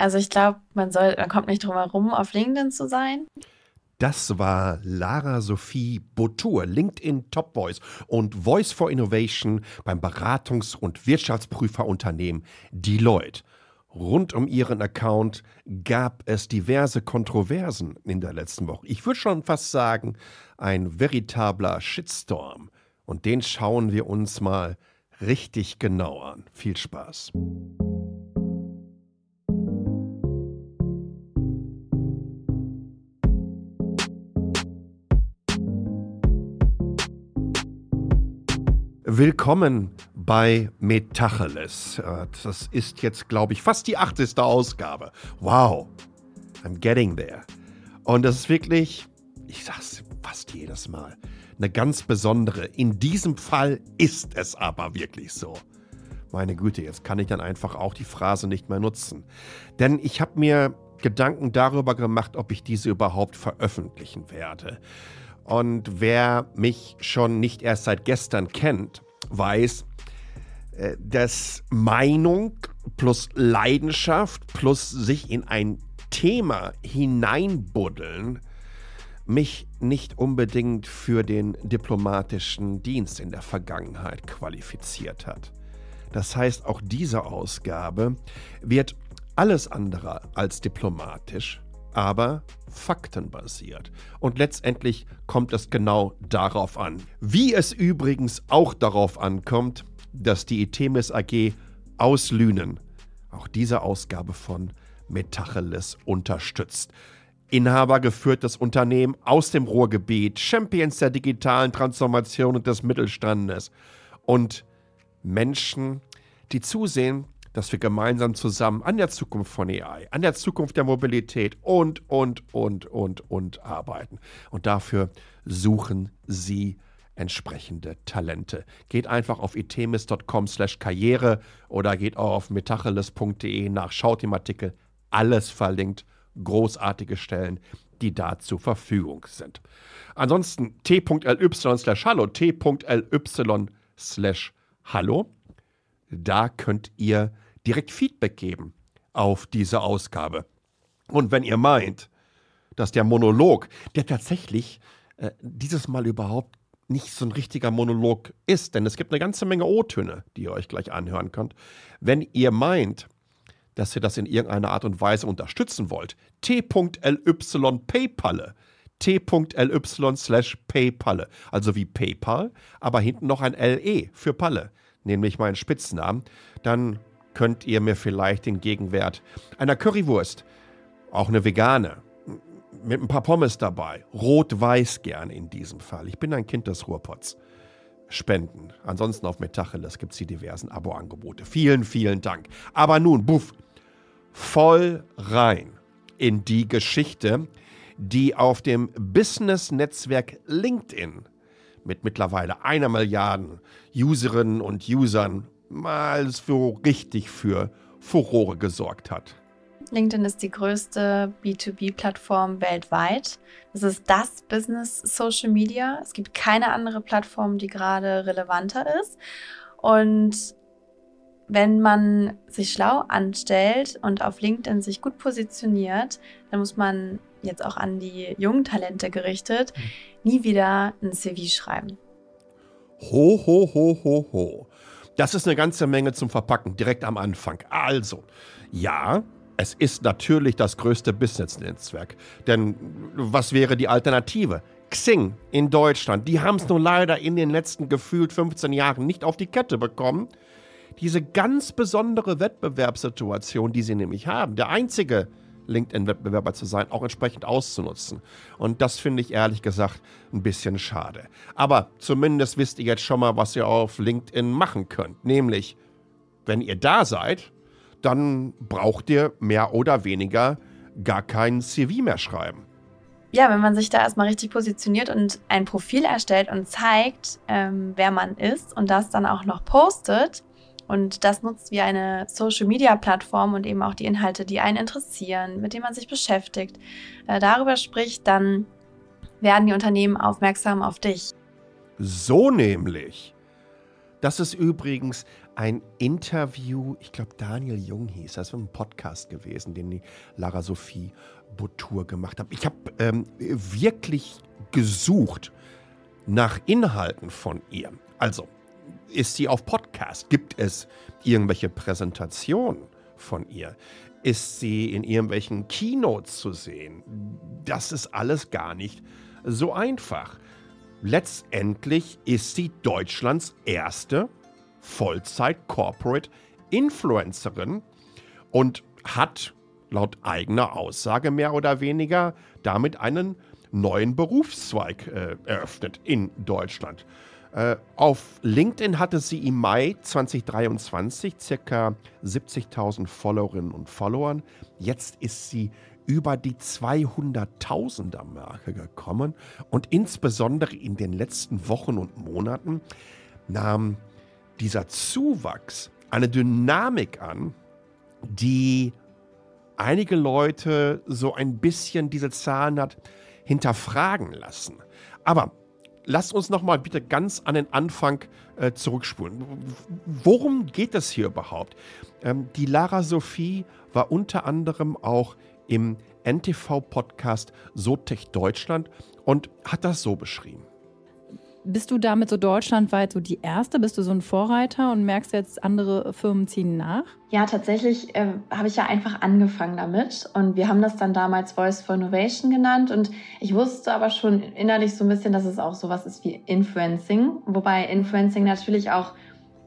Also ich glaube, man soll, man kommt nicht drum herum, auf LinkedIn zu sein. Das war Lara Sophie Botur, LinkedIn Top Voice und Voice for Innovation beim Beratungs- und Wirtschaftsprüferunternehmen Deloitte. Rund um ihren Account gab es diverse Kontroversen in der letzten Woche. Ich würde schon fast sagen, ein veritabler Shitstorm. Und den schauen wir uns mal richtig genau an. Viel Spaß. Willkommen bei Metacheles. Äh, das ist jetzt, glaube ich, fast die 80. Ausgabe. Wow, I'm getting there. Und das ist wirklich, ich sag's fast jedes Mal, eine ganz besondere. In diesem Fall ist es aber wirklich so. Meine Güte, jetzt kann ich dann einfach auch die Phrase nicht mehr nutzen. Denn ich habe mir Gedanken darüber gemacht, ob ich diese überhaupt veröffentlichen werde. Und wer mich schon nicht erst seit gestern kennt, weiß, äh, dass Meinung plus Leidenschaft plus sich in ein Thema hineinbuddeln mich nicht unbedingt für den diplomatischen Dienst in der Vergangenheit qualifiziert hat. Das heißt, auch diese Ausgabe wird alles andere als diplomatisch aber faktenbasiert. Und letztendlich kommt es genau darauf an. Wie es übrigens auch darauf ankommt, dass die Itemis AG aus Lünen auch diese Ausgabe von Metacheles unterstützt. Inhabergeführtes Unternehmen aus dem Ruhrgebiet, Champions der digitalen Transformation und des Mittelstandes und Menschen, die zusehen, dass wir gemeinsam zusammen an der Zukunft von AI, an der Zukunft der Mobilität und, und, und, und, und arbeiten. Und dafür suchen Sie entsprechende Talente. Geht einfach auf itemis.com slash karriere oder geht auch auf metacheles.de nach, schaut im Artikel, alles verlinkt, großartige Stellen, die da zur Verfügung sind. Ansonsten t.ly slash hallo, t.ly slash hallo da könnt ihr direkt Feedback geben auf diese Ausgabe. Und wenn ihr meint, dass der Monolog, der tatsächlich äh, dieses Mal überhaupt nicht so ein richtiger Monolog ist, denn es gibt eine ganze Menge O-Töne, die ihr euch gleich anhören könnt. Wenn ihr meint, dass ihr das in irgendeiner Art und Weise unterstützen wollt, t.ly PayPalle, t.ly slash PayPalle, also wie PayPal, aber hinten noch ein LE für Palle nämlich meinen Spitznamen, dann könnt ihr mir vielleicht den Gegenwert einer Currywurst, auch eine vegane, mit ein paar Pommes dabei, rot-weiß gern in diesem Fall. Ich bin ein Kind des Ruhrpots. Spenden. Ansonsten auf Metacheles gibt es die diversen Abo-Angebote. Vielen, vielen Dank. Aber nun, buff, voll rein in die Geschichte, die auf dem Business-Netzwerk LinkedIn mit mittlerweile einer Milliarde Userinnen und Usern mal so richtig für Furore gesorgt hat. LinkedIn ist die größte B2B-Plattform weltweit. Es ist das Business Social Media. Es gibt keine andere Plattform, die gerade relevanter ist. Und wenn man sich schlau anstellt und auf LinkedIn sich gut positioniert, dann muss man jetzt auch an die jungen Talente gerichtet, hm. nie wieder ein CV schreiben. Ho, ho, ho, ho, ho. Das ist eine ganze Menge zum Verpacken, direkt am Anfang. Also, ja, es ist natürlich das größte Business-Netzwerk. Denn was wäre die Alternative? Xing in Deutschland, die haben es nun leider in den letzten gefühlt 15 Jahren nicht auf die Kette bekommen. Diese ganz besondere Wettbewerbssituation, die sie nämlich haben, der einzige LinkedIn-Wettbewerber zu sein, auch entsprechend auszunutzen. Und das finde ich ehrlich gesagt ein bisschen schade. Aber zumindest wisst ihr jetzt schon mal, was ihr auf LinkedIn machen könnt. Nämlich, wenn ihr da seid, dann braucht ihr mehr oder weniger gar kein CV mehr schreiben. Ja, wenn man sich da erstmal richtig positioniert und ein Profil erstellt und zeigt, ähm, wer man ist und das dann auch noch postet, und das nutzt wie eine Social-Media-Plattform und eben auch die Inhalte, die einen interessieren, mit denen man sich beschäftigt, äh, darüber spricht, dann werden die Unternehmen aufmerksam auf dich. So nämlich. Das ist übrigens ein Interview, ich glaube Daniel Jung hieß, das war ein Podcast gewesen, den die Lara Sophie Boutour gemacht hat. Ich habe ähm, wirklich gesucht nach Inhalten von ihr. Also, ist sie auf Podcast? Gibt es irgendwelche Präsentationen von ihr? Ist sie in irgendwelchen Keynotes zu sehen? Das ist alles gar nicht so einfach. Letztendlich ist sie Deutschlands erste Vollzeit-Corporate-Influencerin und hat laut eigener Aussage mehr oder weniger damit einen neuen Berufszweig äh, eröffnet in Deutschland. Äh, auf LinkedIn hatte sie im Mai 2023 ca. 70.000 Followerinnen und Followern. Jetzt ist sie über die 200.000er Marke gekommen und insbesondere in den letzten Wochen und Monaten nahm dieser Zuwachs eine Dynamik an, die einige Leute so ein bisschen diese Zahlen hat hinterfragen lassen. Aber lasst uns noch mal bitte ganz an den Anfang äh, zurückspulen. Worum geht es hier überhaupt? Ähm, die Lara Sophie war unter anderem auch im NTV-Podcast Sotech Deutschland und hat das so beschrieben. Bist du damit so deutschlandweit so die Erste? Bist du so ein Vorreiter und merkst jetzt, andere Firmen ziehen nach? Ja, tatsächlich äh, habe ich ja einfach angefangen damit. Und wir haben das dann damals Voice for Innovation genannt. Und ich wusste aber schon innerlich so ein bisschen, dass es auch sowas ist wie Influencing, wobei Influencing natürlich auch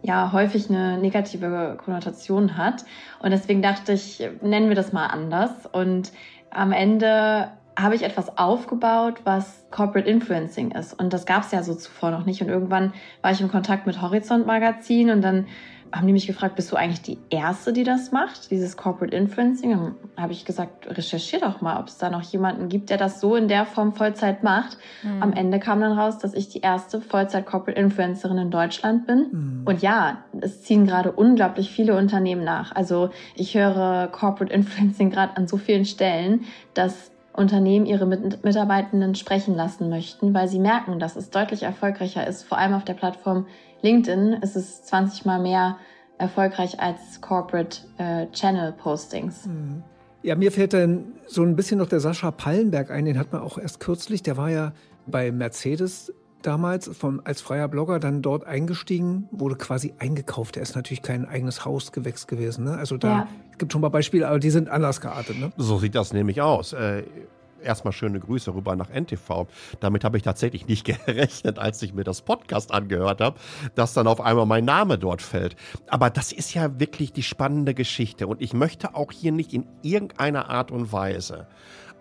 ja häufig eine negative Konnotation hat. Und deswegen dachte ich, nennen wir das mal anders. Und am Ende habe ich etwas aufgebaut, was Corporate Influencing ist. Und das gab es ja so zuvor noch nicht. Und irgendwann war ich im Kontakt mit Horizont Magazin und dann haben die mich gefragt, bist du eigentlich die Erste, die das macht, dieses Corporate Influencing? Dann habe ich gesagt, recherchier doch mal, ob es da noch jemanden gibt, der das so in der Form Vollzeit macht. Mhm. Am Ende kam dann raus, dass ich die erste Vollzeit Corporate Influencerin in Deutschland bin. Mhm. Und ja, es ziehen gerade unglaublich viele Unternehmen nach. Also ich höre Corporate Influencing gerade an so vielen Stellen, dass Unternehmen ihre Mitarbeitenden sprechen lassen möchten, weil sie merken, dass es deutlich erfolgreicher ist. Vor allem auf der Plattform LinkedIn ist es 20 mal mehr erfolgreich als Corporate äh, Channel Postings. Mhm. Ja, mir fällt dann so ein bisschen noch der Sascha Pallenberg ein, den hat man auch erst kürzlich, der war ja bei Mercedes damals vom, als freier Blogger dann dort eingestiegen, wurde quasi eingekauft. Er ist natürlich kein eigenes Hausgewächs gewesen. Ne? Also da ja. gibt schon mal Beispiele, aber die sind anders geartet. Ne? So sieht das nämlich aus. Äh, erstmal schöne Grüße rüber nach NTV. Damit habe ich tatsächlich nicht gerechnet, als ich mir das Podcast angehört habe, dass dann auf einmal mein Name dort fällt. Aber das ist ja wirklich die spannende Geschichte. Und ich möchte auch hier nicht in irgendeiner Art und Weise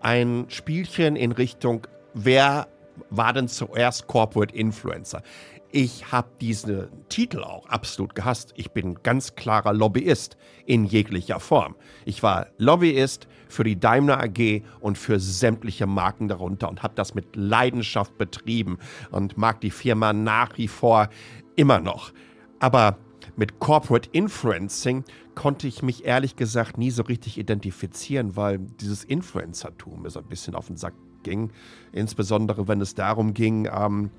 ein Spielchen in Richtung, wer war denn zuerst Corporate Influencer? Ich habe diesen Titel auch absolut gehasst. Ich bin ganz klarer Lobbyist in jeglicher Form. Ich war Lobbyist für die Daimler AG und für sämtliche Marken darunter und habe das mit Leidenschaft betrieben und mag die Firma nach wie vor immer noch. Aber mit Corporate Influencing konnte ich mich ehrlich gesagt nie so richtig identifizieren, weil dieses Influencertum mir so ein bisschen auf den Sack ging. Insbesondere wenn es darum ging, ähm,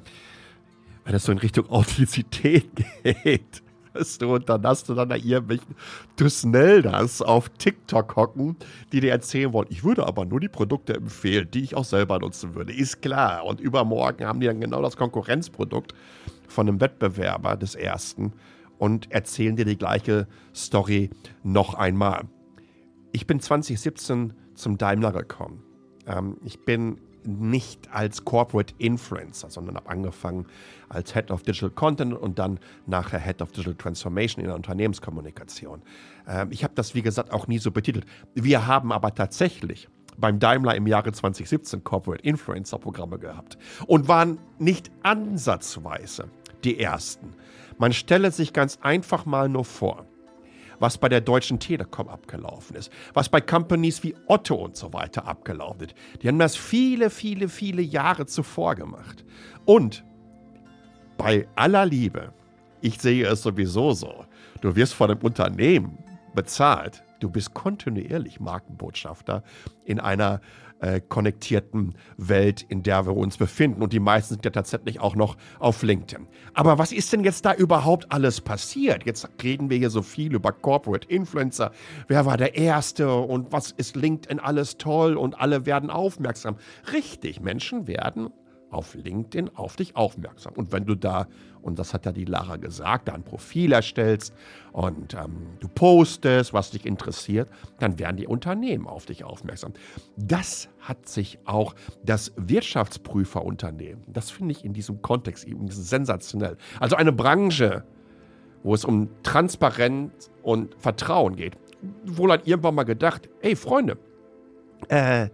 wenn es so in Richtung Authentizität geht. Weißt du, und dann hast du dann da irgendwelchen Tusneldas auf TikTok hocken, die dir erzählen wollen, ich würde aber nur die Produkte empfehlen, die ich auch selber nutzen würde. Ist klar. Und übermorgen haben die dann genau das Konkurrenzprodukt von einem Wettbewerber des ersten und erzählen dir die gleiche Story noch einmal. Ich bin 2017 zum Daimler gekommen. Ähm, ich bin nicht als Corporate Influencer, sondern habe angefangen als Head of Digital Content und dann nachher Head of Digital Transformation in der Unternehmenskommunikation. Ähm, ich habe das, wie gesagt, auch nie so betitelt. Wir haben aber tatsächlich beim Daimler im Jahre 2017 Corporate Influencer Programme gehabt und waren nicht ansatzweise die ersten. Man stelle sich ganz einfach mal nur vor, was bei der Deutschen Telekom abgelaufen ist, was bei Companies wie Otto und so weiter abgelaufen ist. Die haben das viele, viele, viele Jahre zuvor gemacht. Und bei aller Liebe, ich sehe es sowieso so, du wirst von einem Unternehmen bezahlt, Du bist kontinuierlich Markenbotschafter in einer äh, konnektierten Welt, in der wir uns befinden. Und die meisten sind ja tatsächlich auch noch auf LinkedIn. Aber was ist denn jetzt da überhaupt alles passiert? Jetzt reden wir hier so viel über Corporate Influencer. Wer war der Erste und was ist LinkedIn alles toll und alle werden aufmerksam? Richtig, Menschen werden auf LinkedIn auf dich aufmerksam. Und wenn du da, und das hat ja die Lara gesagt, da ein Profil erstellst und ähm, du postest, was dich interessiert, dann werden die Unternehmen auf dich aufmerksam. Das hat sich auch das Wirtschaftsprüferunternehmen, das finde ich in diesem Kontext eben sensationell. Also eine Branche, wo es um Transparenz und Vertrauen geht. Wohl hat irgendwann mal gedacht, ey Freunde, äh,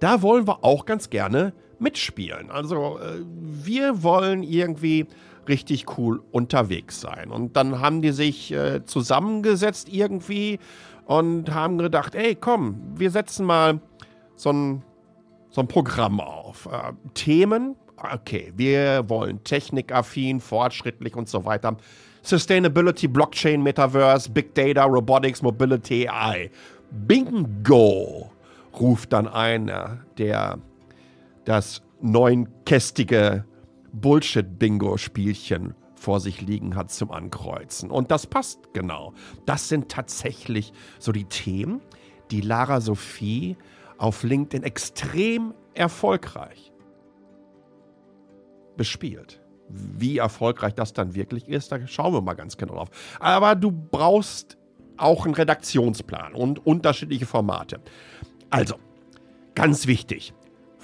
da wollen wir auch ganz gerne mitspielen. Also äh, wir wollen irgendwie richtig cool unterwegs sein. Und dann haben die sich äh, zusammengesetzt irgendwie und haben gedacht, ey, komm, wir setzen mal so ein, so ein Programm auf. Äh, Themen, okay, wir wollen technikaffin, fortschrittlich und so weiter. Sustainability, Blockchain, Metaverse, Big Data, Robotics, Mobility, AI. Bingo, ruft dann einer der das neunkästige Bullshit-Bingo-Spielchen vor sich liegen hat zum Ankreuzen. Und das passt genau. Das sind tatsächlich so die Themen, die Lara Sophie auf LinkedIn extrem erfolgreich bespielt. Wie erfolgreich das dann wirklich ist, da schauen wir mal ganz genau drauf. Aber du brauchst auch einen Redaktionsplan und unterschiedliche Formate. Also, ganz wichtig,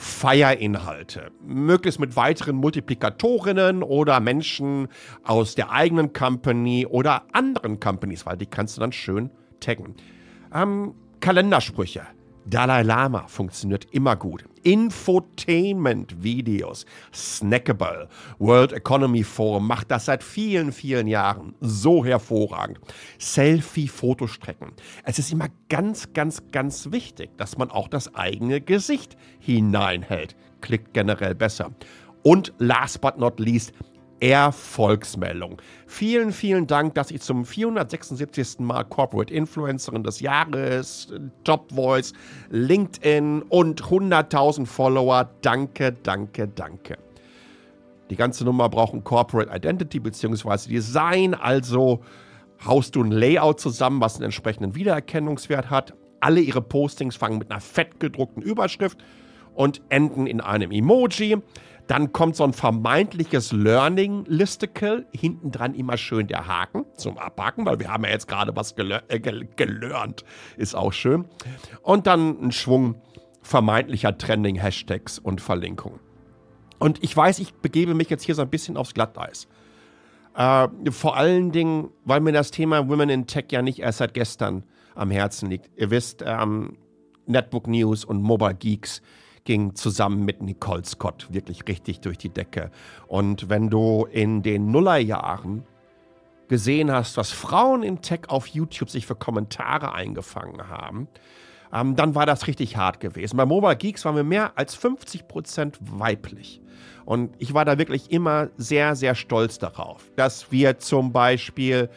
Feierinhalte. Möglichst mit weiteren Multiplikatorinnen oder Menschen aus der eigenen Company oder anderen Companies, weil die kannst du dann schön taggen. Ähm, Kalendersprüche. Dalai Lama funktioniert immer gut. Infotainment-Videos. Snackable. World Economy Forum macht das seit vielen, vielen Jahren so hervorragend. Selfie-Fotostrecken. Es ist immer ganz, ganz, ganz wichtig, dass man auch das eigene Gesicht hineinhält. Klickt generell besser. Und last but not least, Erfolgsmeldung. Vielen, vielen Dank, dass ich zum 476. Mal Corporate Influencerin des Jahres, Top Voice, LinkedIn und 100.000 Follower. Danke, danke, danke. Die ganze Nummer braucht ein Corporate Identity bzw. Design, also haust du ein Layout zusammen, was einen entsprechenden Wiedererkennungswert hat. Alle ihre Postings fangen mit einer fett gedruckten Überschrift und enden in einem Emoji. Dann kommt so ein vermeintliches Learning-Listicle, hinten dran immer schön der Haken zum Abhaken, weil wir haben ja jetzt gerade was gelö äh, gelernt, ist auch schön. Und dann ein Schwung vermeintlicher Trending-Hashtags und Verlinkungen. Und ich weiß, ich begebe mich jetzt hier so ein bisschen aufs Glatteis. Äh, vor allen Dingen, weil mir das Thema Women in Tech ja nicht erst seit gestern am Herzen liegt. Ihr wisst, ähm, Netbook News und Mobile Geeks ging zusammen mit Nicole Scott wirklich richtig durch die Decke. Und wenn du in den Nullerjahren gesehen hast, was Frauen in Tech auf YouTube sich für Kommentare eingefangen haben, ähm, dann war das richtig hart gewesen. Bei Mobile Geeks waren wir mehr als 50 Prozent weiblich. Und ich war da wirklich immer sehr, sehr stolz darauf, dass wir zum Beispiel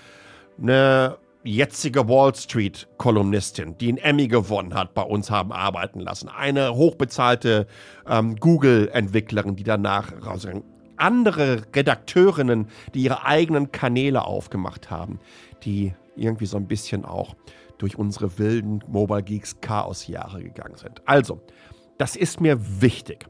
eine jetzige Wall Street-Kolumnistin, die einen Emmy gewonnen hat, bei uns haben arbeiten lassen. Eine hochbezahlte ähm, Google-Entwicklerin, die danach rausgegangen andere Redakteurinnen, die ihre eigenen Kanäle aufgemacht haben, die irgendwie so ein bisschen auch durch unsere wilden Mobile Geeks Chaos-Jahre gegangen sind. Also, das ist mir wichtig.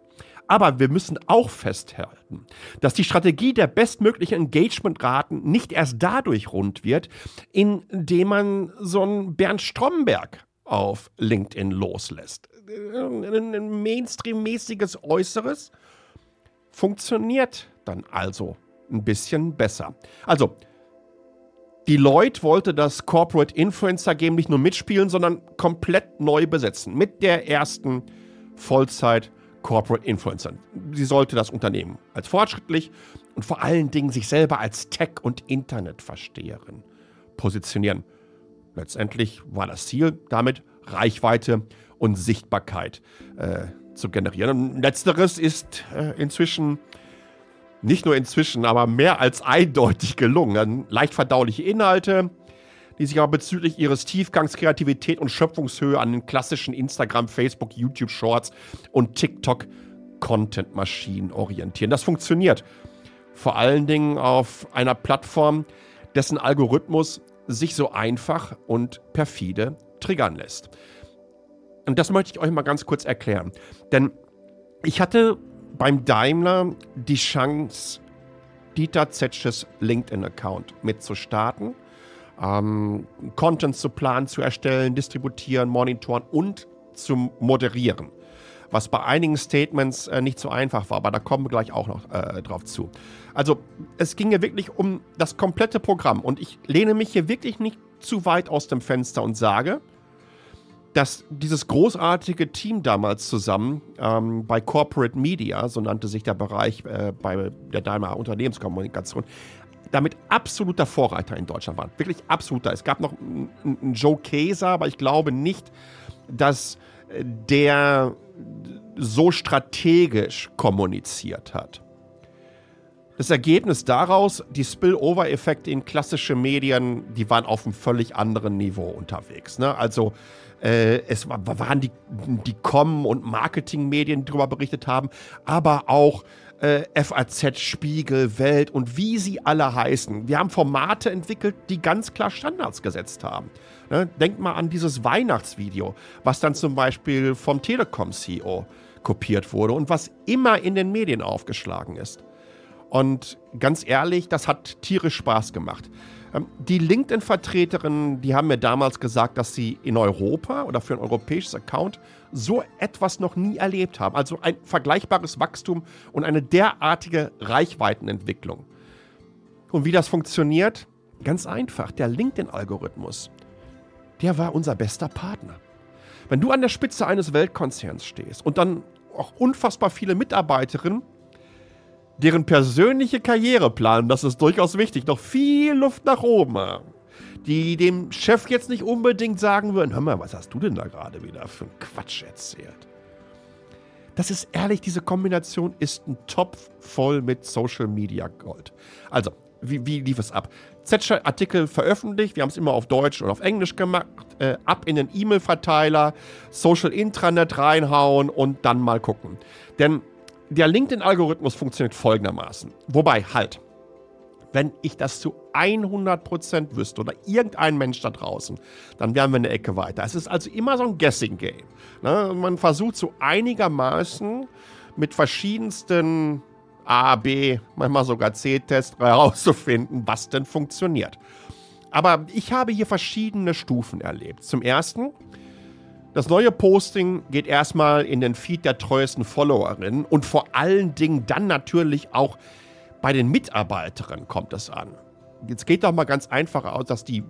Aber wir müssen auch festhalten, dass die Strategie der bestmöglichen Engagementraten nicht erst dadurch rund wird, indem man so einen Bernd Stromberg auf LinkedIn loslässt. Ein Mainstream-mäßiges Äußeres funktioniert dann also ein bisschen besser. Also, Deloitte wollte das Corporate Influencer Game nicht nur mitspielen, sondern komplett neu besetzen. Mit der ersten Vollzeit- Corporate Influencern. Sie sollte das Unternehmen als fortschrittlich und vor allen Dingen sich selber als Tech- und Internetversteherin positionieren. Letztendlich war das Ziel damit, Reichweite und Sichtbarkeit äh, zu generieren. Und letzteres ist äh, inzwischen nicht nur inzwischen, aber mehr als eindeutig gelungen. Leicht verdauliche Inhalte, die sich aber bezüglich ihres Tiefgangs, Kreativität und Schöpfungshöhe an den klassischen Instagram, Facebook, YouTube Shorts und TikTok Content-Maschinen orientieren. Das funktioniert. Vor allen Dingen auf einer Plattform, dessen Algorithmus sich so einfach und perfide triggern lässt. Und das möchte ich euch mal ganz kurz erklären. Denn ich hatte beim Daimler die Chance, Dieter Zetsches LinkedIn-Account mitzustarten, ähm, Content zu planen, zu erstellen, distributieren, monitoren und zu moderieren. Was bei einigen Statements äh, nicht so einfach war, aber da kommen wir gleich auch noch äh, drauf zu. Also, es ging ja wirklich um das komplette Programm und ich lehne mich hier wirklich nicht zu weit aus dem Fenster und sage, dass dieses großartige Team damals zusammen ähm, bei Corporate Media, so nannte sich der Bereich äh, bei der Daimler Unternehmenskommunikation, damit absoluter Vorreiter in Deutschland waren. Wirklich absoluter. Es gab noch einen Joe Keser, aber ich glaube nicht, dass der so strategisch kommuniziert hat. Das Ergebnis daraus, die Spillover-Effekte in klassische Medien, die waren auf einem völlig anderen Niveau unterwegs. Ne? Also äh, es waren die, die Com- und Marketingmedien, die darüber berichtet haben, aber auch äh, FAZ, Spiegel, Welt und wie sie alle heißen. Wir haben Formate entwickelt, die ganz klar Standards gesetzt haben. Ne? Denkt mal an dieses Weihnachtsvideo, was dann zum Beispiel vom Telekom-CEO kopiert wurde und was immer in den Medien aufgeschlagen ist. Und ganz ehrlich, das hat tierisch Spaß gemacht. Ähm, die LinkedIn-Vertreterinnen, die haben mir damals gesagt, dass sie in Europa oder für ein europäisches Account so etwas noch nie erlebt haben. Also ein vergleichbares Wachstum und eine derartige Reichweitenentwicklung. Und wie das funktioniert? Ganz einfach, der LinkedIn-Algorithmus, der war unser bester Partner. Wenn du an der Spitze eines Weltkonzerns stehst und dann auch unfassbar viele Mitarbeiterinnen deren persönliche Karriere planen, das ist durchaus wichtig, noch viel Luft nach oben haben. Die dem Chef jetzt nicht unbedingt sagen würden, hör mal, was hast du denn da gerade wieder für einen Quatsch erzählt? Das ist ehrlich, diese Kombination ist ein Topf voll mit Social Media Gold. Also, wie, wie lief es ab? Zetscher Artikel veröffentlicht, wir haben es immer auf Deutsch und auf Englisch gemacht, äh, ab in den E-Mail-Verteiler, Social Intranet reinhauen und dann mal gucken. Denn der LinkedIn-Algorithmus funktioniert folgendermaßen. Wobei, halt, wenn ich das zu 100% wüsste oder irgendein Mensch da draußen, dann wären wir eine Ecke weiter. Es ist also immer so ein Guessing-Game. Ne? Man versucht so einigermaßen mit verschiedensten A, B, manchmal sogar C-Tests herauszufinden, was denn funktioniert. Aber ich habe hier verschiedene Stufen erlebt. Zum ersten, das neue Posting geht erstmal in den Feed der treuesten Followerinnen und vor allen Dingen dann natürlich auch bei den Mitarbeiterinnen kommt es an. Jetzt geht doch mal ganz einfach aus, dass die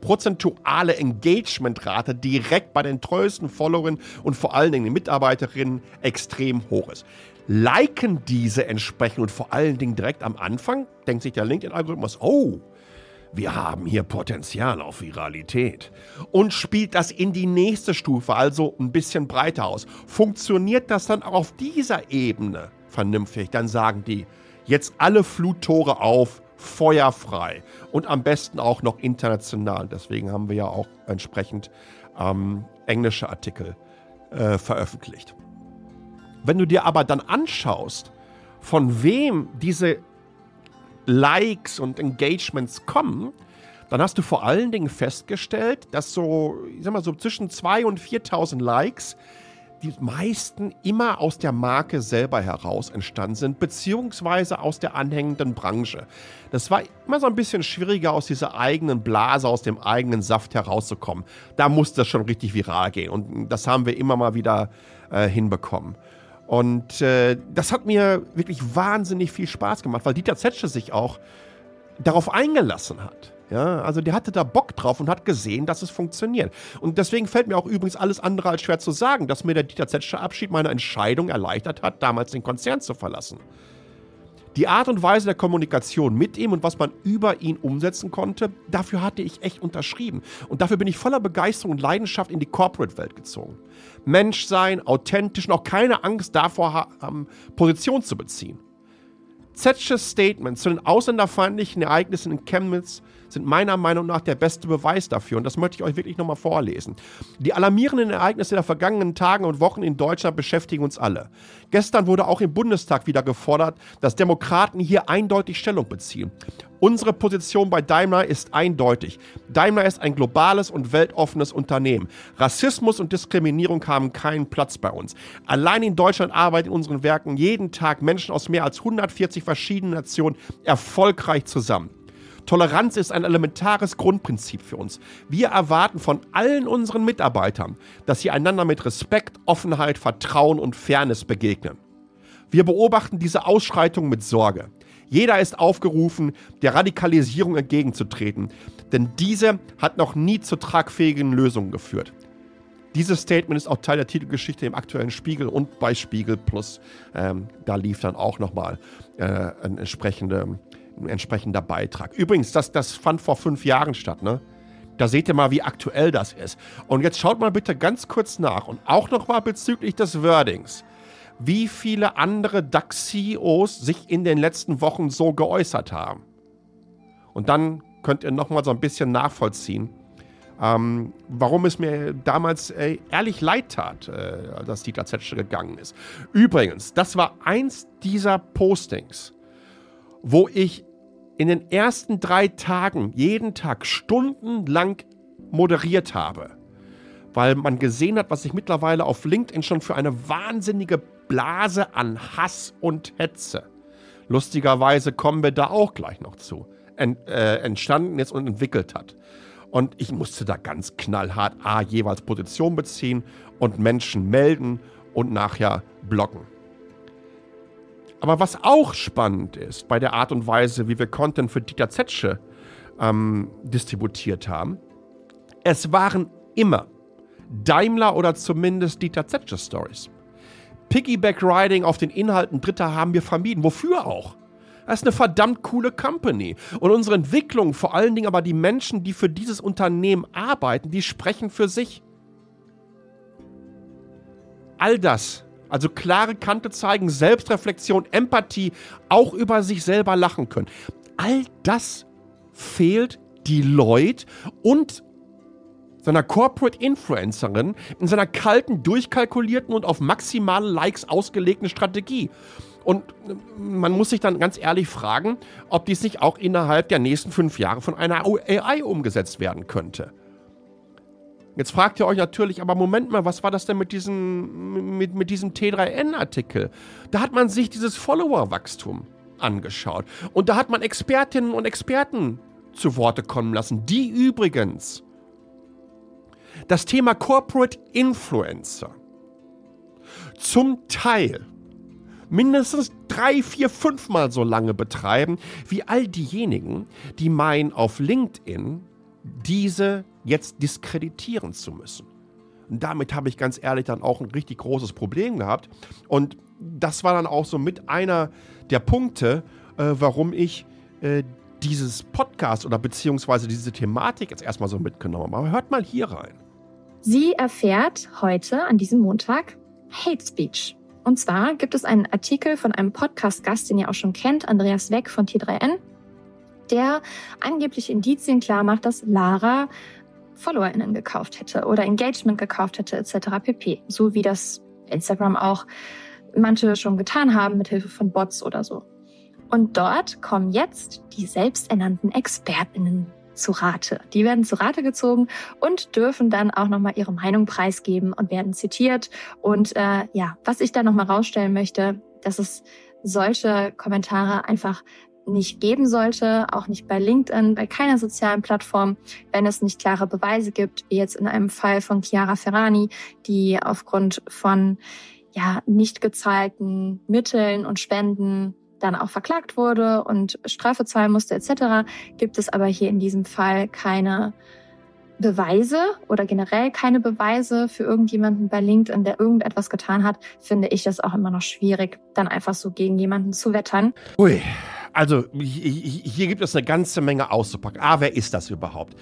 prozentuale Engagementrate direkt bei den treuesten Followerinnen und vor allen Dingen den Mitarbeiterinnen extrem hoch ist. Liken diese entsprechend und vor allen Dingen direkt am Anfang, denkt sich der LinkedIn-Algorithmus, oh, wir haben hier Potenzial auf Viralität. Und spielt das in die nächste Stufe, also ein bisschen breiter aus. Funktioniert das dann auch auf dieser Ebene vernünftig? Dann sagen die, jetzt alle Fluttore auf, feuerfrei. Und am besten auch noch international. Deswegen haben wir ja auch entsprechend ähm, englische Artikel äh, veröffentlicht. Wenn du dir aber dann anschaust, von wem diese Likes und Engagements kommen, dann hast du vor allen Dingen festgestellt, dass so, ich sag mal, so zwischen 2.000 und 4.000 Likes die meisten immer aus der Marke selber heraus entstanden sind, beziehungsweise aus der anhängenden Branche. Das war immer so ein bisschen schwieriger, aus dieser eigenen Blase, aus dem eigenen Saft herauszukommen. Da musste das schon richtig viral gehen und das haben wir immer mal wieder äh, hinbekommen. Und äh, das hat mir wirklich wahnsinnig viel Spaß gemacht, weil Dieter Zetsche sich auch darauf eingelassen hat. Ja, also der hatte da Bock drauf und hat gesehen, dass es funktioniert. Und deswegen fällt mir auch übrigens alles andere als schwer zu sagen, dass mir der Dieter Zetsche Abschied meine Entscheidung erleichtert hat, damals den Konzern zu verlassen. Die Art und Weise der Kommunikation mit ihm und was man über ihn umsetzen konnte, dafür hatte ich echt unterschrieben. Und dafür bin ich voller Begeisterung und Leidenschaft in die Corporate-Welt gezogen. Mensch sein, authentisch und auch keine Angst davor haben, Position zu beziehen. Zetsches Statement zu den ausländerfeindlichen Ereignissen in Chemnitz sind meiner Meinung nach der beste Beweis dafür. Und das möchte ich euch wirklich nochmal vorlesen. Die alarmierenden Ereignisse der vergangenen Tagen und Wochen in Deutschland beschäftigen uns alle. Gestern wurde auch im Bundestag wieder gefordert, dass Demokraten hier eindeutig Stellung beziehen. Unsere Position bei Daimler ist eindeutig. Daimler ist ein globales und weltoffenes Unternehmen. Rassismus und Diskriminierung haben keinen Platz bei uns. Allein in Deutschland arbeiten in unseren Werken jeden Tag Menschen aus mehr als 140 verschiedenen Nationen erfolgreich zusammen. Toleranz ist ein elementares Grundprinzip für uns. Wir erwarten von allen unseren Mitarbeitern, dass sie einander mit Respekt, Offenheit, Vertrauen und Fairness begegnen. Wir beobachten diese Ausschreitung mit Sorge. Jeder ist aufgerufen, der Radikalisierung entgegenzutreten, denn diese hat noch nie zu tragfähigen Lösungen geführt. Dieses Statement ist auch Teil der Titelgeschichte im aktuellen Spiegel und bei Spiegel Plus. Ähm, da lief dann auch nochmal äh, ein, entsprechende, ein entsprechender Beitrag. Übrigens, das, das fand vor fünf Jahren statt, ne? Da seht ihr mal, wie aktuell das ist. Und jetzt schaut mal bitte ganz kurz nach und auch nochmal bezüglich des Wordings wie viele andere DAX-CEOs sich in den letzten Wochen so geäußert haben. Und dann könnt ihr nochmal so ein bisschen nachvollziehen, ähm, warum es mir damals äh, ehrlich leid tat, äh, dass Dieter Zetsche gegangen ist. Übrigens, das war eins dieser Postings, wo ich in den ersten drei Tagen jeden Tag stundenlang moderiert habe, weil man gesehen hat, was ich mittlerweile auf LinkedIn schon für eine wahnsinnige Blase an Hass und Hetze. Lustigerweise kommen wir da auch gleich noch zu. Ent, äh, entstanden ist und entwickelt hat. Und ich musste da ganz knallhart A, jeweils Position beziehen und Menschen melden und nachher blocken. Aber was auch spannend ist bei der Art und Weise, wie wir Content für Dieter Zetsche ähm, distributiert haben, es waren immer Daimler oder zumindest Dieter Zetsche Stories. Piggyback Riding auf den Inhalten Dritter haben wir vermieden. Wofür auch? Das ist eine verdammt coole Company. Und unsere Entwicklung, vor allen Dingen aber die Menschen, die für dieses Unternehmen arbeiten, die sprechen für sich. All das, also klare Kante zeigen, Selbstreflexion, Empathie, auch über sich selber lachen können. All das fehlt Deloitte und seiner Corporate Influencerin in seiner kalten, durchkalkulierten und auf maximale Likes ausgelegten Strategie. Und äh, man muss sich dann ganz ehrlich fragen, ob dies nicht auch innerhalb der nächsten fünf Jahre von einer AI umgesetzt werden könnte. Jetzt fragt ihr euch natürlich, aber Moment mal, was war das denn mit diesem, mit, mit diesem T3N-Artikel? Da hat man sich dieses Follower-Wachstum angeschaut. Und da hat man Expertinnen und Experten zu Worte kommen lassen, die übrigens das Thema Corporate Influencer zum Teil mindestens drei, vier, fünfmal so lange betreiben wie all diejenigen, die meinen, auf LinkedIn diese jetzt diskreditieren zu müssen. Und damit habe ich ganz ehrlich dann auch ein richtig großes Problem gehabt. Und das war dann auch so mit einer der Punkte, äh, warum ich äh, dieses Podcast oder beziehungsweise diese Thematik jetzt erstmal so mitgenommen habe. Hört mal hier rein. Sie erfährt heute, an diesem Montag, Hate Speech. Und zwar gibt es einen Artikel von einem Podcast-Gast, den ihr auch schon kennt, Andreas Weck von T3N, der angeblich Indizien klar macht, dass Lara FollowerInnen gekauft hätte oder Engagement gekauft hätte, etc. pp. So wie das Instagram auch manche schon getan haben, mit Hilfe von Bots oder so. Und dort kommen jetzt die selbsternannten ExpertInnen zu Rate. Die werden zu Rate gezogen und dürfen dann auch nochmal ihre Meinung preisgeben und werden zitiert. Und äh, ja, was ich da nochmal rausstellen möchte, dass es solche Kommentare einfach nicht geben sollte, auch nicht bei LinkedIn, bei keiner sozialen Plattform, wenn es nicht klare Beweise gibt, wie jetzt in einem Fall von Chiara Ferrani, die aufgrund von ja, nicht gezahlten Mitteln und Spenden dann auch verklagt wurde und Strafe zahlen musste etc., gibt es aber hier in diesem Fall keine Beweise oder generell keine Beweise für irgendjemanden bei LinkedIn, der irgendetwas getan hat, finde ich das auch immer noch schwierig, dann einfach so gegen jemanden zu wettern. Ui, Also, hier gibt es eine ganze Menge auszupacken. Ah, wer ist das überhaupt?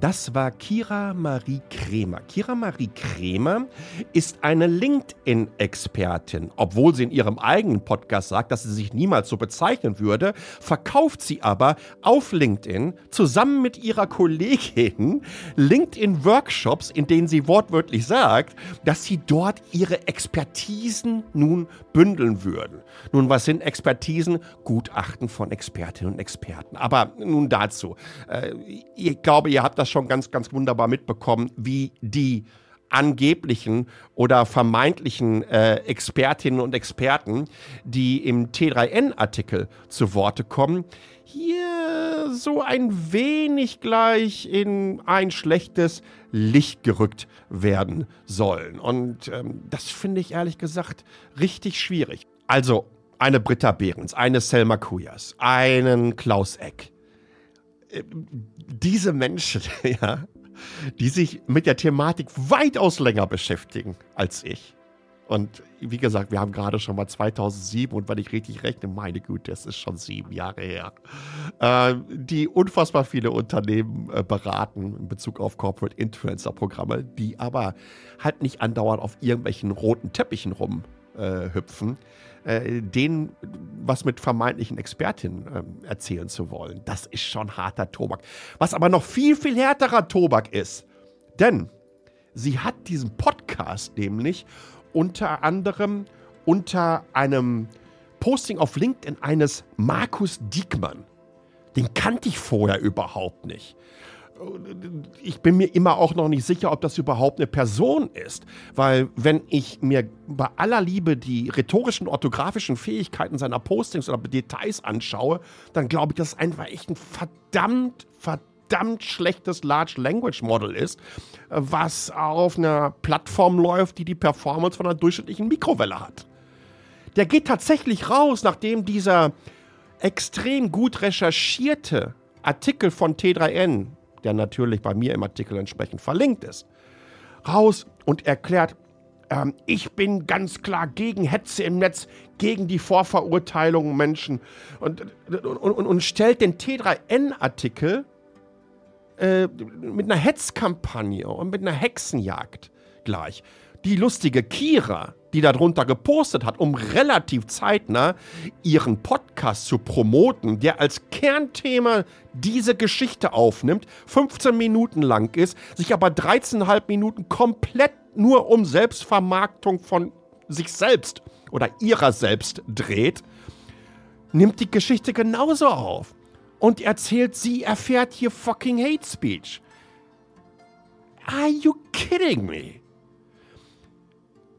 Das war Kira Marie Kremer. Kira Marie Kremer ist eine LinkedIn-Expertin. Obwohl sie in ihrem eigenen Podcast sagt, dass sie sich niemals so bezeichnen würde, verkauft sie aber auf LinkedIn zusammen mit ihrer Kollegin LinkedIn-Workshops, in denen sie wortwörtlich sagt, dass sie dort ihre Expertisen nun bündeln würden. Nun, was sind Expertisen? Gutachten von Expertinnen und Experten. Aber nun dazu. Äh, ich glaube, ihr habt das schon ganz, ganz wunderbar mitbekommen, wie die angeblichen oder vermeintlichen äh, Expertinnen und Experten, die im T3N-Artikel zu Worte kommen, hier so ein wenig gleich in ein schlechtes Licht gerückt werden sollen. Und ähm, das finde ich ehrlich gesagt richtig schwierig. Also eine Britta Behrens, eine Selma Kujas, einen Klaus Eck. Äh, diese Menschen, ja, die sich mit der Thematik weitaus länger beschäftigen als ich. Und wie gesagt, wir haben gerade schon mal 2007 und wenn ich richtig rechne, meine Güte, das ist schon sieben Jahre her, äh, die unfassbar viele Unternehmen äh, beraten in Bezug auf Corporate Influencer Programme, die aber halt nicht andauernd auf irgendwelchen roten Teppichen rumhüpfen, äh, denen was mit vermeintlichen Expertinnen äh, erzählen zu wollen. Das ist schon harter Tobak. Was aber noch viel, viel härterer Tobak ist, denn sie hat diesen Podcast nämlich unter anderem unter einem Posting auf LinkedIn eines Markus Diekmann. Den kannte ich vorher überhaupt nicht ich bin mir immer auch noch nicht sicher, ob das überhaupt eine Person ist. Weil wenn ich mir bei aller Liebe die rhetorischen, orthografischen Fähigkeiten seiner Postings oder Details anschaue, dann glaube ich, dass es einfach echt ein verdammt, verdammt schlechtes Large Language Model ist, was auf einer Plattform läuft, die die Performance von einer durchschnittlichen Mikrowelle hat. Der geht tatsächlich raus, nachdem dieser extrem gut recherchierte Artikel von T3N, der natürlich bei mir im Artikel entsprechend verlinkt ist, raus und erklärt, ähm, ich bin ganz klar gegen Hetze im Netz, gegen die Vorverurteilung Menschen und, und, und, und stellt den T3N-Artikel äh, mit einer Hetzkampagne und mit einer Hexenjagd gleich. Die lustige Kira, die darunter gepostet hat, um relativ zeitnah ihren Podcast zu promoten, der als Kernthema diese Geschichte aufnimmt, 15 Minuten lang ist, sich aber 13,5 Minuten komplett nur um Selbstvermarktung von sich selbst oder ihrer selbst dreht, nimmt die Geschichte genauso auf und erzählt, sie erfährt hier fucking Hate Speech. Are you kidding me?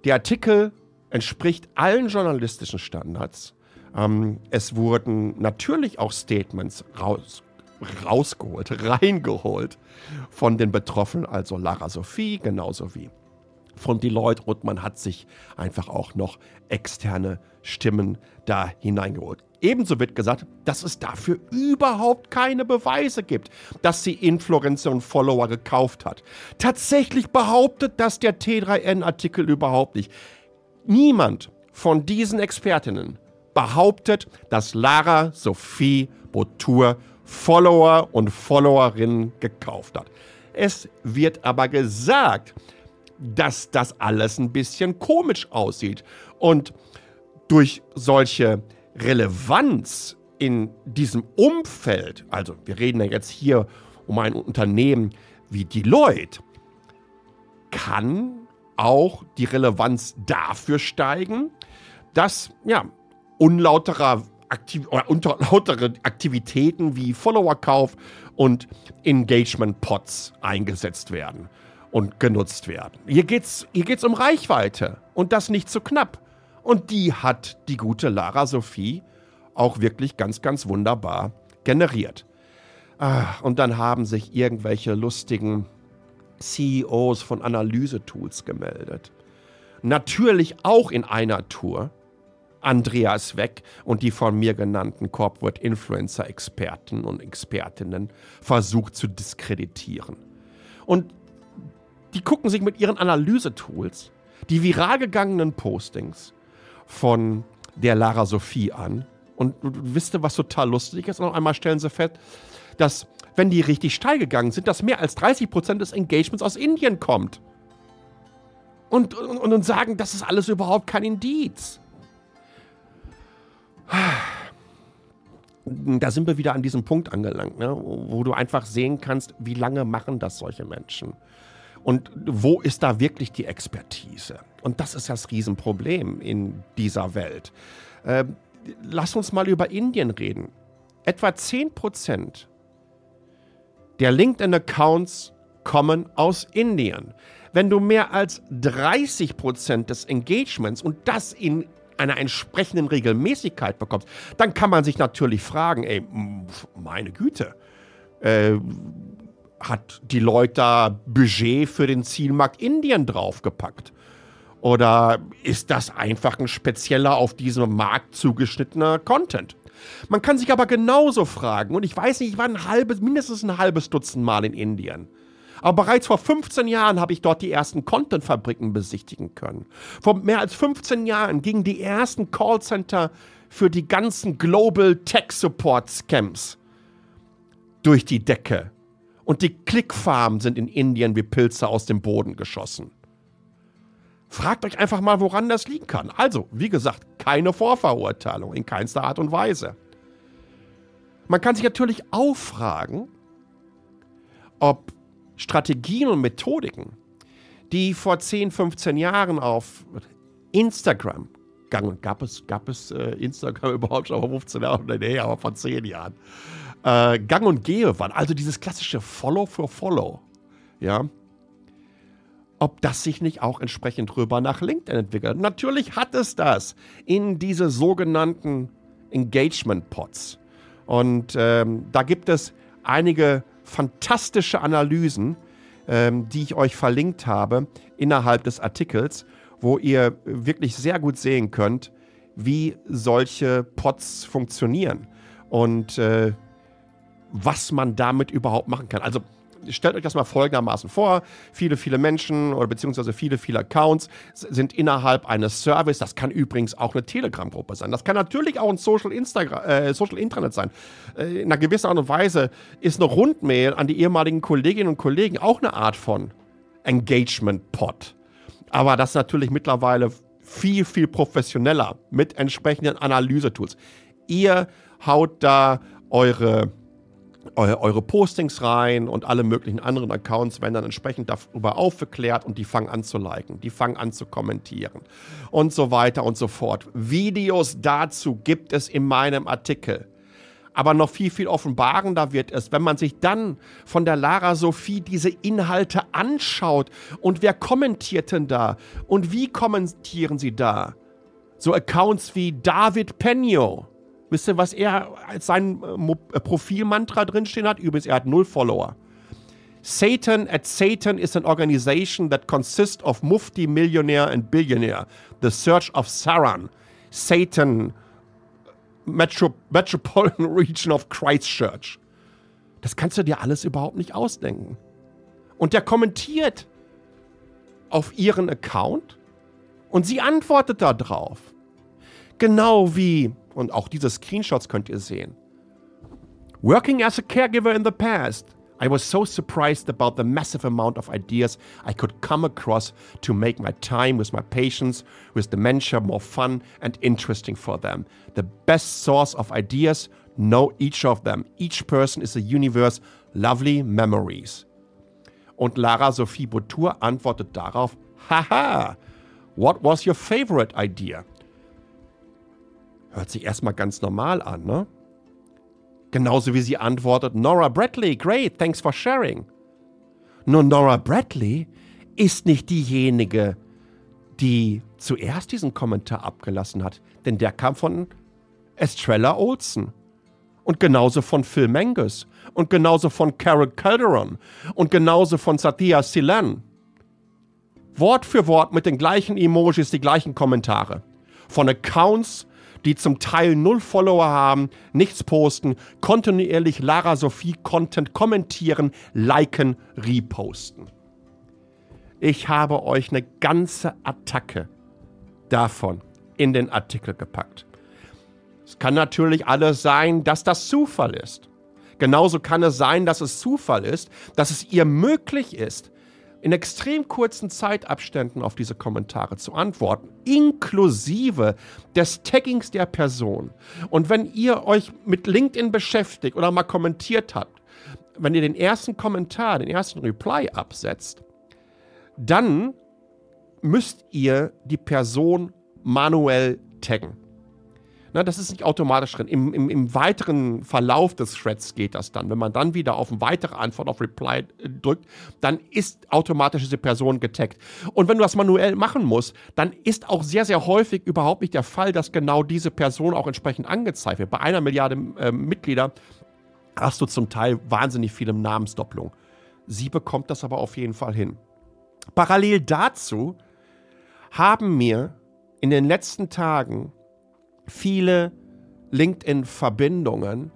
Der Artikel entspricht allen journalistischen Standards. Ähm, es wurden natürlich auch Statements raus, rausgeholt, reingeholt von den Betroffenen, also Lara Sophie, genauso wie von Deloitte und man hat sich einfach auch noch externe Stimmen da hineingeholt. Ebenso wird gesagt, dass es dafür überhaupt keine Beweise gibt, dass sie Influencer und Follower gekauft hat. Tatsächlich behauptet das der T3N-Artikel überhaupt nicht. Niemand von diesen Expertinnen behauptet, dass Lara Sophie Botur Follower und Followerinnen gekauft hat. Es wird aber gesagt, dass das alles ein bisschen komisch aussieht. Und durch solche Relevanz in diesem Umfeld, also wir reden ja jetzt hier um ein Unternehmen wie Deloitte, kann auch die Relevanz dafür steigen, dass ja, unlauterer Aktiv unlautere Aktivitäten wie Followerkauf und Engagement-Pots eingesetzt werden und genutzt werden. Hier geht es hier geht's um Reichweite und das nicht zu knapp. Und die hat die gute Lara Sophie auch wirklich ganz, ganz wunderbar generiert. Ah, und dann haben sich irgendwelche lustigen CEOs von Analysetools gemeldet. Natürlich auch in einer Tour. Andreas Weck und die von mir genannten Corporate Influencer Experten und Expertinnen versucht zu diskreditieren. Und die gucken sich mit ihren Analysetools die viral gegangenen Postings von der Lara Sophie an Und wisst ihr, was total lustig ist? Und noch einmal stellen sie fest, dass, wenn die richtig steil gegangen sind, dass mehr als 30 Prozent des Engagements aus Indien kommt. Und, und, und sagen, das ist alles überhaupt kein Indiz. Da sind wir wieder an diesem Punkt angelangt, ne? wo du einfach sehen kannst, wie lange machen das solche Menschen. Und wo ist da wirklich die Expertise? Und das ist das Riesenproblem in dieser Welt. Äh, lass uns mal über Indien reden. Etwa 10% der LinkedIn-Accounts kommen aus Indien. Wenn du mehr als 30% des Engagements und das in einer entsprechenden Regelmäßigkeit bekommst, dann kann man sich natürlich fragen, ey, meine Güte, äh, hat die Leute da Budget für den Zielmarkt Indien draufgepackt? Oder ist das einfach ein spezieller auf diesem Markt zugeschnittener Content? Man kann sich aber genauso fragen, und ich weiß nicht, ich war ein halbes, mindestens ein halbes Dutzend Mal in Indien. Aber bereits vor 15 Jahren habe ich dort die ersten Content-Fabriken besichtigen können. Vor mehr als 15 Jahren gingen die ersten Callcenter für die ganzen Global Tech Support Scams durch die Decke. Und die Clickfarmen sind in Indien wie Pilze aus dem Boden geschossen. Fragt euch einfach mal, woran das liegen kann. Also, wie gesagt, keine Vorverurteilung in keinster Art und Weise. Man kann sich natürlich auch fragen, ob Strategien und Methodiken, die vor 10, 15 Jahren auf Instagram gang und gab es, gab es äh, Instagram überhaupt schon vor 15 Jahren? Nee, aber vor 10 Jahren. Äh, gang und gehe waren. Also dieses klassische Follow for Follow. Ja. Ob das sich nicht auch entsprechend rüber nach LinkedIn entwickelt. Natürlich hat es das in diese sogenannten Engagement Pods. Und ähm, da gibt es einige fantastische Analysen, ähm, die ich euch verlinkt habe innerhalb des Artikels, wo ihr wirklich sehr gut sehen könnt, wie solche Pots funktionieren und äh, was man damit überhaupt machen kann. Also stellt euch das mal folgendermaßen vor. Viele, viele Menschen oder beziehungsweise viele, viele Accounts sind innerhalb eines Service. Das kann übrigens auch eine Telegram-Gruppe sein. Das kann natürlich auch ein Social, Instagram, äh, Social Intranet sein. Äh, in einer gewissen Art und Weise ist eine Rundmail an die ehemaligen Kolleginnen und Kollegen auch eine Art von Engagement-Pod. Aber das natürlich mittlerweile viel, viel professioneller mit entsprechenden Analysetools. Ihr haut da eure eure Postings rein und alle möglichen anderen Accounts werden dann entsprechend darüber aufgeklärt und die fangen an zu liken, die fangen an zu kommentieren und so weiter und so fort. Videos dazu gibt es in meinem Artikel. Aber noch viel, viel offenbarender wird es, wenn man sich dann von der Lara Sophie diese Inhalte anschaut. Und wer kommentiert denn da? Und wie kommentieren sie da? So Accounts wie David Penio, Wisst ihr, was er als sein äh, Profilmantra drinstehen hat? Übrigens, er hat null Follower. Satan at Satan is an organization that consists of Mufti, Millionaire and Billionaire. The Search of Saran. Satan Metro Metropolitan Region of Christchurch. Das kannst du dir alles überhaupt nicht ausdenken. Und der kommentiert auf ihren Account und sie antwortet darauf. Genau wie Und auch diese Screenshots könnt ihr sehen. Working as a caregiver in the past, I was so surprised about the massive amount of ideas I could come across to make my time with my patients with dementia more fun and interesting for them. The best source of ideas, know each of them. Each person is a universe, lovely memories. Und Lara Sophie Boutour antwortet darauf: Haha, what was your favorite idea? Hört sich erstmal ganz normal an, ne? Genauso wie sie antwortet, Nora Bradley, great, thanks for sharing. Nur Nora Bradley ist nicht diejenige, die zuerst diesen Kommentar abgelassen hat, denn der kam von Estrella Olsen. Und genauso von Phil Mangus. Und genauso von Carol Calderon. Und genauso von Satya Silan. Wort für Wort mit den gleichen Emojis, die gleichen Kommentare. Von Accounts, die zum Teil null Follower haben, nichts posten, kontinuierlich Lara Sophie Content kommentieren, liken, reposten. Ich habe euch eine ganze Attacke davon in den Artikel gepackt. Es kann natürlich alles sein, dass das Zufall ist. Genauso kann es sein, dass es Zufall ist, dass es ihr möglich ist, in extrem kurzen Zeitabständen auf diese Kommentare zu antworten, inklusive des Taggings der Person. Und wenn ihr euch mit LinkedIn beschäftigt oder mal kommentiert habt, wenn ihr den ersten Kommentar, den ersten Reply absetzt, dann müsst ihr die Person manuell taggen. Na, das ist nicht automatisch drin. Im, im, Im, weiteren Verlauf des Threads geht das dann. Wenn man dann wieder auf eine weitere Antwort auf Reply äh, drückt, dann ist automatisch diese Person getaggt. Und wenn du das manuell machen musst, dann ist auch sehr, sehr häufig überhaupt nicht der Fall, dass genau diese Person auch entsprechend angezeigt wird. Bei einer Milliarde äh, Mitglieder hast du zum Teil wahnsinnig viele Namensdoppelungen. Sie bekommt das aber auf jeden Fall hin. Parallel dazu haben mir in den letzten Tagen viele LinkedIn-Verbindungen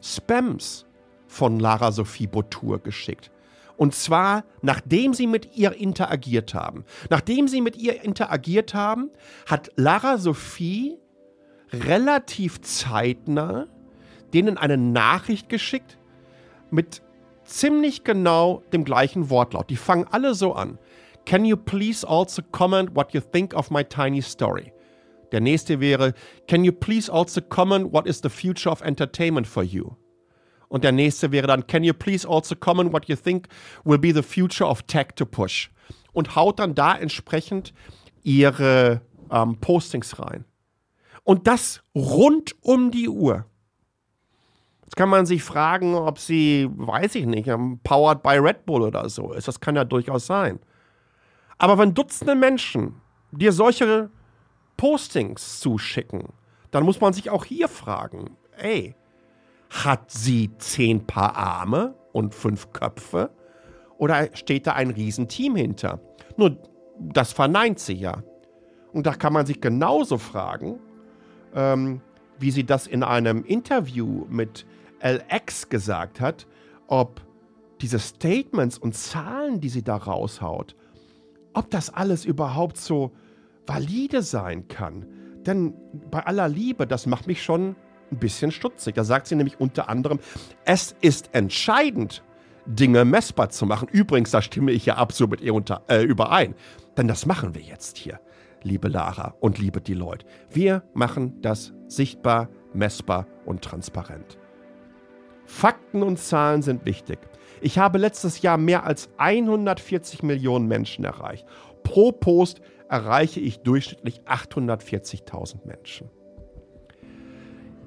Spams von Lara Sophie Botur geschickt. Und zwar, nachdem sie mit ihr interagiert haben. Nachdem sie mit ihr interagiert haben, hat Lara Sophie relativ zeitnah denen eine Nachricht geschickt mit ziemlich genau dem gleichen Wortlaut. Die fangen alle so an. Can you please also comment what you think of my tiny story? Der nächste wäre, Can you please also comment what is the future of entertainment for you? Und der nächste wäre dann, Can you please also comment what you think will be the future of tech to push? Und haut dann da entsprechend ihre ähm, Postings rein. Und das rund um die Uhr. Jetzt kann man sich fragen, ob sie, weiß ich nicht, ähm, powered by Red Bull oder so ist. Das kann ja durchaus sein. Aber wenn Dutzende Menschen dir solche Postings zuschicken, dann muss man sich auch hier fragen, ey, hat sie zehn Paar Arme und fünf Köpfe? Oder steht da ein Riesenteam hinter? Nur, das verneint sie ja. Und da kann man sich genauso fragen, ähm, wie sie das in einem Interview mit LX gesagt hat, ob diese Statements und Zahlen, die sie da raushaut, ob das alles überhaupt so valide sein kann. Denn bei aller Liebe, das macht mich schon ein bisschen stutzig. Da sagt sie nämlich unter anderem, es ist entscheidend, Dinge messbar zu machen. Übrigens, da stimme ich ja absolut mit ihr unter, äh, überein. Denn das machen wir jetzt hier, liebe Lara und liebe Deloitte. Wir machen das sichtbar, messbar und transparent. Fakten und Zahlen sind wichtig. Ich habe letztes Jahr mehr als 140 Millionen Menschen erreicht. Pro Post erreiche ich durchschnittlich 840.000 Menschen.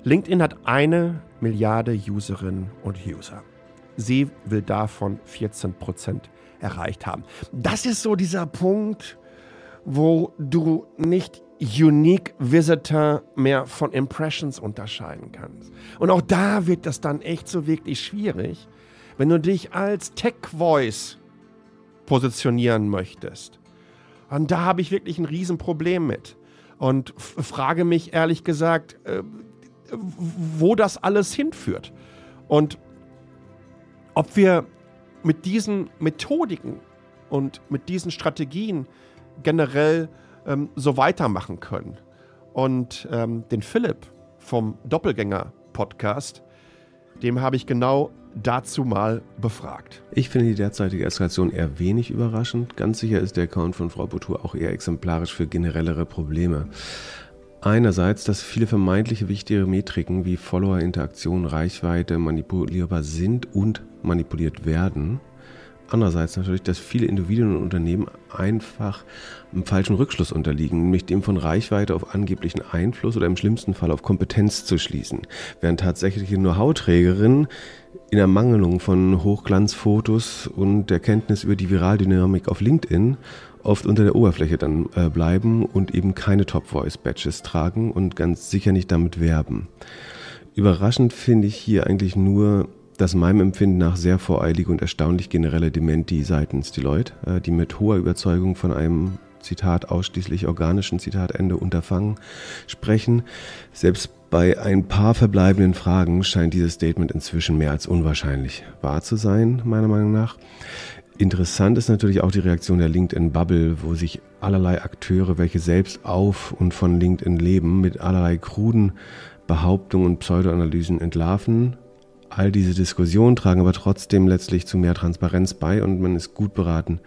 LinkedIn hat eine Milliarde Userinnen und User. Sie will davon 14% erreicht haben. Das ist so dieser Punkt, wo du nicht Unique Visitor mehr von Impressions unterscheiden kannst. Und auch da wird das dann echt so wirklich schwierig, wenn du dich als Tech Voice positionieren möchtest. Und da habe ich wirklich ein Riesenproblem mit. Und frage mich ehrlich gesagt, äh, wo das alles hinführt. Und ob wir mit diesen Methodiken und mit diesen Strategien generell ähm, so weitermachen können. Und ähm, den Philipp vom Doppelgänger-Podcast, dem habe ich genau dazu mal befragt. Ich finde die derzeitige Eskalation eher wenig überraschend. Ganz sicher ist der Account von Frau Boutour auch eher exemplarisch für generellere Probleme. Einerseits, dass viele vermeintliche wichtige Metriken wie Follower, Interaktion, Reichweite manipulierbar sind und manipuliert werden. Andererseits natürlich, dass viele Individuen und Unternehmen einfach einem falschen Rückschluss unterliegen, nämlich dem von Reichweite auf angeblichen Einfluss oder im schlimmsten Fall auf Kompetenz zu schließen, während tatsächliche Know-how-Trägerinnen in Ermangelung von Hochglanzfotos und der Kenntnis über die Viraldynamik auf LinkedIn oft unter der Oberfläche dann äh, bleiben und eben keine Top-Voice-Badges tragen und ganz sicher nicht damit werben. Überraschend finde ich hier eigentlich nur das meinem Empfinden nach sehr voreilige und erstaunlich generelle Dementi seitens Deloitte, äh, die mit hoher Überzeugung von einem Zitat ausschließlich organischen Zitatende unterfangen sprechen. Selbst bei ein paar verbleibenden Fragen scheint dieses Statement inzwischen mehr als unwahrscheinlich wahr zu sein, meiner Meinung nach. Interessant ist natürlich auch die Reaktion der LinkedIn-Bubble, wo sich allerlei Akteure, welche selbst auf und von LinkedIn leben, mit allerlei kruden Behauptungen und Pseudoanalysen entlarven. All diese Diskussionen tragen aber trotzdem letztlich zu mehr Transparenz bei und man ist gut beraten,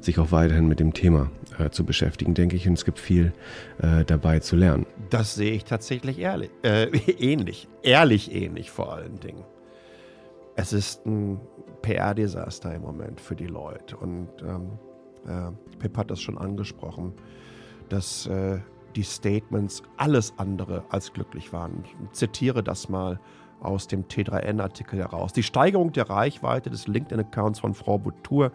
sich auch weiterhin mit dem Thema äh, zu beschäftigen, denke ich. Und es gibt viel äh, dabei zu lernen. Das sehe ich tatsächlich ehrlich, äh, ähnlich. Ehrlich ähnlich vor allen Dingen. Es ist ein PR-Desaster im Moment für die Leute. Und ähm, äh, Pip hat das schon angesprochen, dass äh, die Statements alles andere als glücklich waren. Ich zitiere das mal aus dem T3N-Artikel heraus. Die Steigerung der Reichweite des LinkedIn-Accounts von Frau Boutour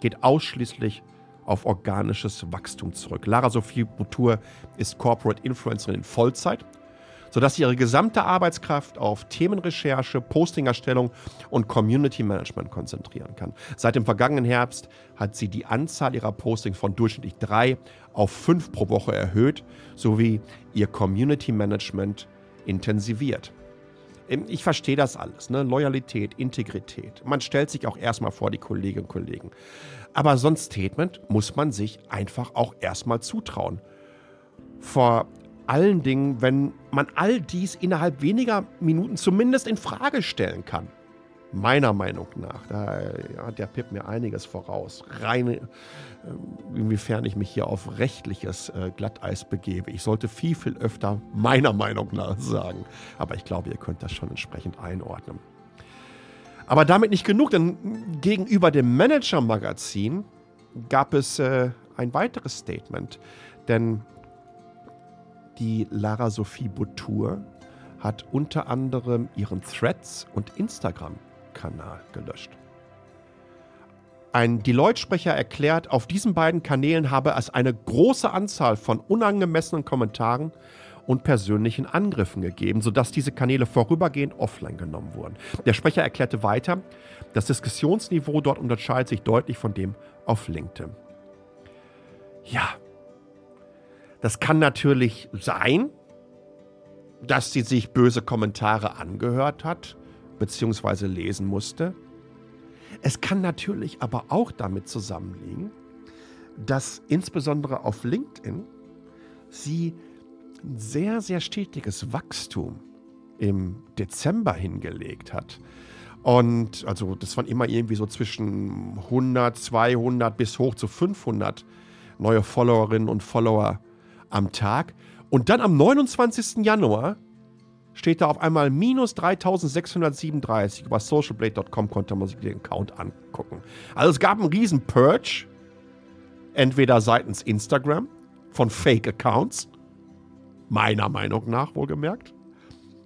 geht ausschließlich auf organisches Wachstum zurück. Lara Sophie Boutour ist Corporate Influencerin in Vollzeit sodass sie ihre gesamte Arbeitskraft auf Themenrecherche, Postingerstellung und Community Management konzentrieren kann. Seit dem vergangenen Herbst hat sie die Anzahl ihrer Postings von durchschnittlich drei auf fünf pro Woche erhöht, sowie ihr Community Management intensiviert. Ich verstehe das alles, ne? Loyalität, Integrität. Man stellt sich auch erstmal vor die Kolleginnen und Kollegen. Aber so ein Statement muss man sich einfach auch erstmal zutrauen. Vor allen Dingen, wenn man all dies innerhalb weniger Minuten zumindest in Frage stellen kann. Meiner Meinung nach. Da hat der Pip mir einiges voraus. Rein, äh, inwiefern ich mich hier auf rechtliches äh, Glatteis begebe. Ich sollte viel, viel öfter meiner Meinung nach sagen. Aber ich glaube, ihr könnt das schon entsprechend einordnen. Aber damit nicht genug, denn gegenüber dem Manager-Magazin gab es äh, ein weiteres Statement. Denn die Lara Sophie Boutour hat unter anderem ihren Threads und Instagram-Kanal gelöscht. Ein Deloitte-Sprecher erklärt, auf diesen beiden Kanälen habe es eine große Anzahl von unangemessenen Kommentaren und persönlichen Angriffen gegeben, sodass diese Kanäle vorübergehend offline genommen wurden. Der Sprecher erklärte weiter, das Diskussionsniveau dort unterscheidet sich deutlich von dem auf LinkedIn. Ja, das kann natürlich sein, dass sie sich böse Kommentare angehört hat bzw. lesen musste. Es kann natürlich aber auch damit zusammenliegen, dass insbesondere auf LinkedIn sie ein sehr, sehr stetiges Wachstum im Dezember hingelegt hat. Und also das waren immer irgendwie so zwischen 100, 200 bis hoch zu 500 neue Followerinnen und Follower am Tag. Und dann am 29. Januar steht da auf einmal minus 3637. Über socialblade.com konnte man sich den Account angucken. Also es gab einen riesen Purge, entweder seitens Instagram von Fake-Accounts, meiner Meinung nach wohlgemerkt,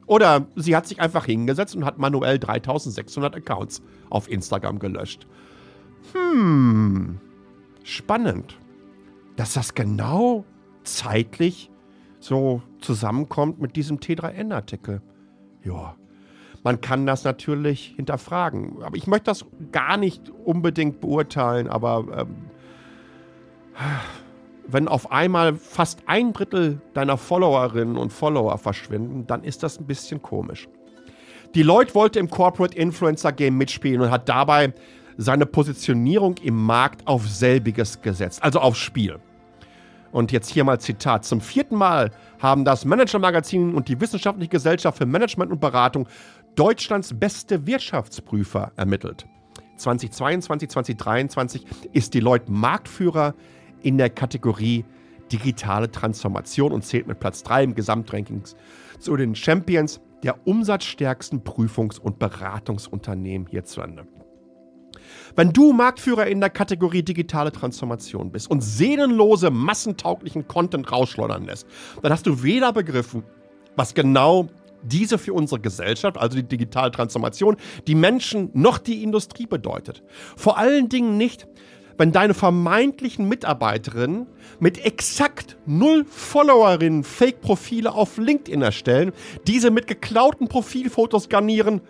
oder sie hat sich einfach hingesetzt und hat manuell 3600 Accounts auf Instagram gelöscht. Hm, spannend, dass das genau zeitlich so zusammenkommt mit diesem T3N-Artikel. Ja, man kann das natürlich hinterfragen. Aber ich möchte das gar nicht unbedingt beurteilen, aber ähm, wenn auf einmal fast ein Drittel deiner Followerinnen und Follower verschwinden, dann ist das ein bisschen komisch. Deloitte wollte im Corporate Influencer Game mitspielen und hat dabei seine Positionierung im Markt auf selbiges gesetzt, also aufs Spiel. Und jetzt hier mal Zitat. Zum vierten Mal haben das Manager-Magazin und die Wissenschaftliche Gesellschaft für Management und Beratung Deutschlands beste Wirtschaftsprüfer ermittelt. 2022, 2023 ist Deloitte Marktführer in der Kategorie digitale Transformation und zählt mit Platz 3 im Gesamtranking zu den Champions der umsatzstärksten Prüfungs- und Beratungsunternehmen hierzulande. Wenn du Marktführer in der Kategorie digitale Transformation bist und seelenlose, massentauglichen Content rausschleudern lässt, dann hast du weder begriffen, was genau diese für unsere Gesellschaft, also die digitale Transformation, die Menschen noch die Industrie bedeutet. Vor allen Dingen nicht, wenn deine vermeintlichen Mitarbeiterinnen mit exakt null Followerinnen Fake-Profile auf LinkedIn erstellen, diese mit geklauten Profilfotos garnieren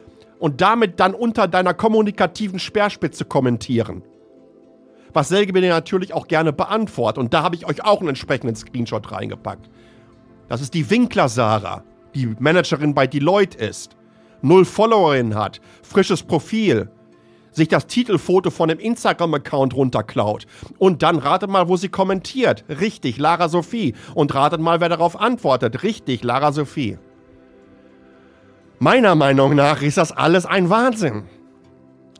und damit dann unter deiner kommunikativen Speerspitze kommentieren. Was Selge mir natürlich auch gerne beantwortet. Und da habe ich euch auch einen entsprechenden Screenshot reingepackt. Das ist die Winkler Sarah, die Managerin bei Deloitte ist. Null Followerinnen hat, frisches Profil. sich das Titelfoto von einem Instagram-Account runterklaut. Und dann ratet mal, wo sie kommentiert. Richtig, Lara Sophie. Und ratet mal, wer darauf antwortet. Richtig, Lara Sophie. Meiner Meinung nach ist das alles ein Wahnsinn.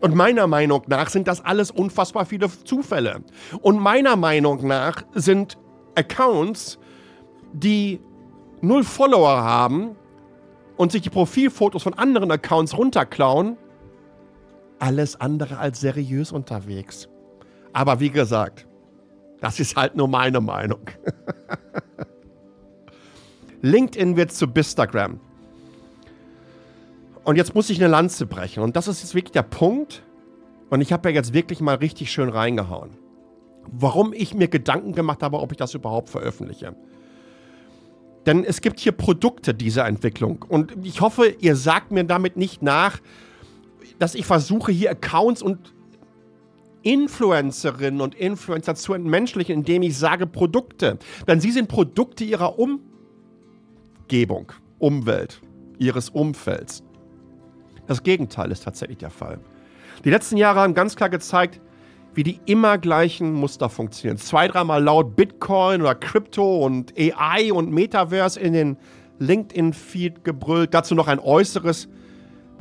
Und meiner Meinung nach sind das alles unfassbar viele Zufälle. Und meiner Meinung nach sind Accounts, die null Follower haben und sich die Profilfotos von anderen Accounts runterklauen, alles andere als seriös unterwegs. Aber wie gesagt, das ist halt nur meine Meinung. LinkedIn wird zu Bistagram. Und jetzt muss ich eine Lanze brechen. Und das ist jetzt wirklich der Punkt. Und ich habe ja jetzt wirklich mal richtig schön reingehauen. Warum ich mir Gedanken gemacht habe, ob ich das überhaupt veröffentliche. Denn es gibt hier Produkte dieser Entwicklung. Und ich hoffe, ihr sagt mir damit nicht nach, dass ich versuche, hier Accounts und Influencerinnen und Influencer zu entmenschlichen, indem ich sage Produkte. Denn sie sind Produkte ihrer Umgebung, Umwelt, ihres Umfelds. Das Gegenteil ist tatsächlich der Fall. Die letzten Jahre haben ganz klar gezeigt, wie die immer gleichen Muster funktionieren. Zwei, dreimal laut Bitcoin oder Crypto und AI und Metaverse in den LinkedIn-Feed gebrüllt. Dazu noch ein äußeres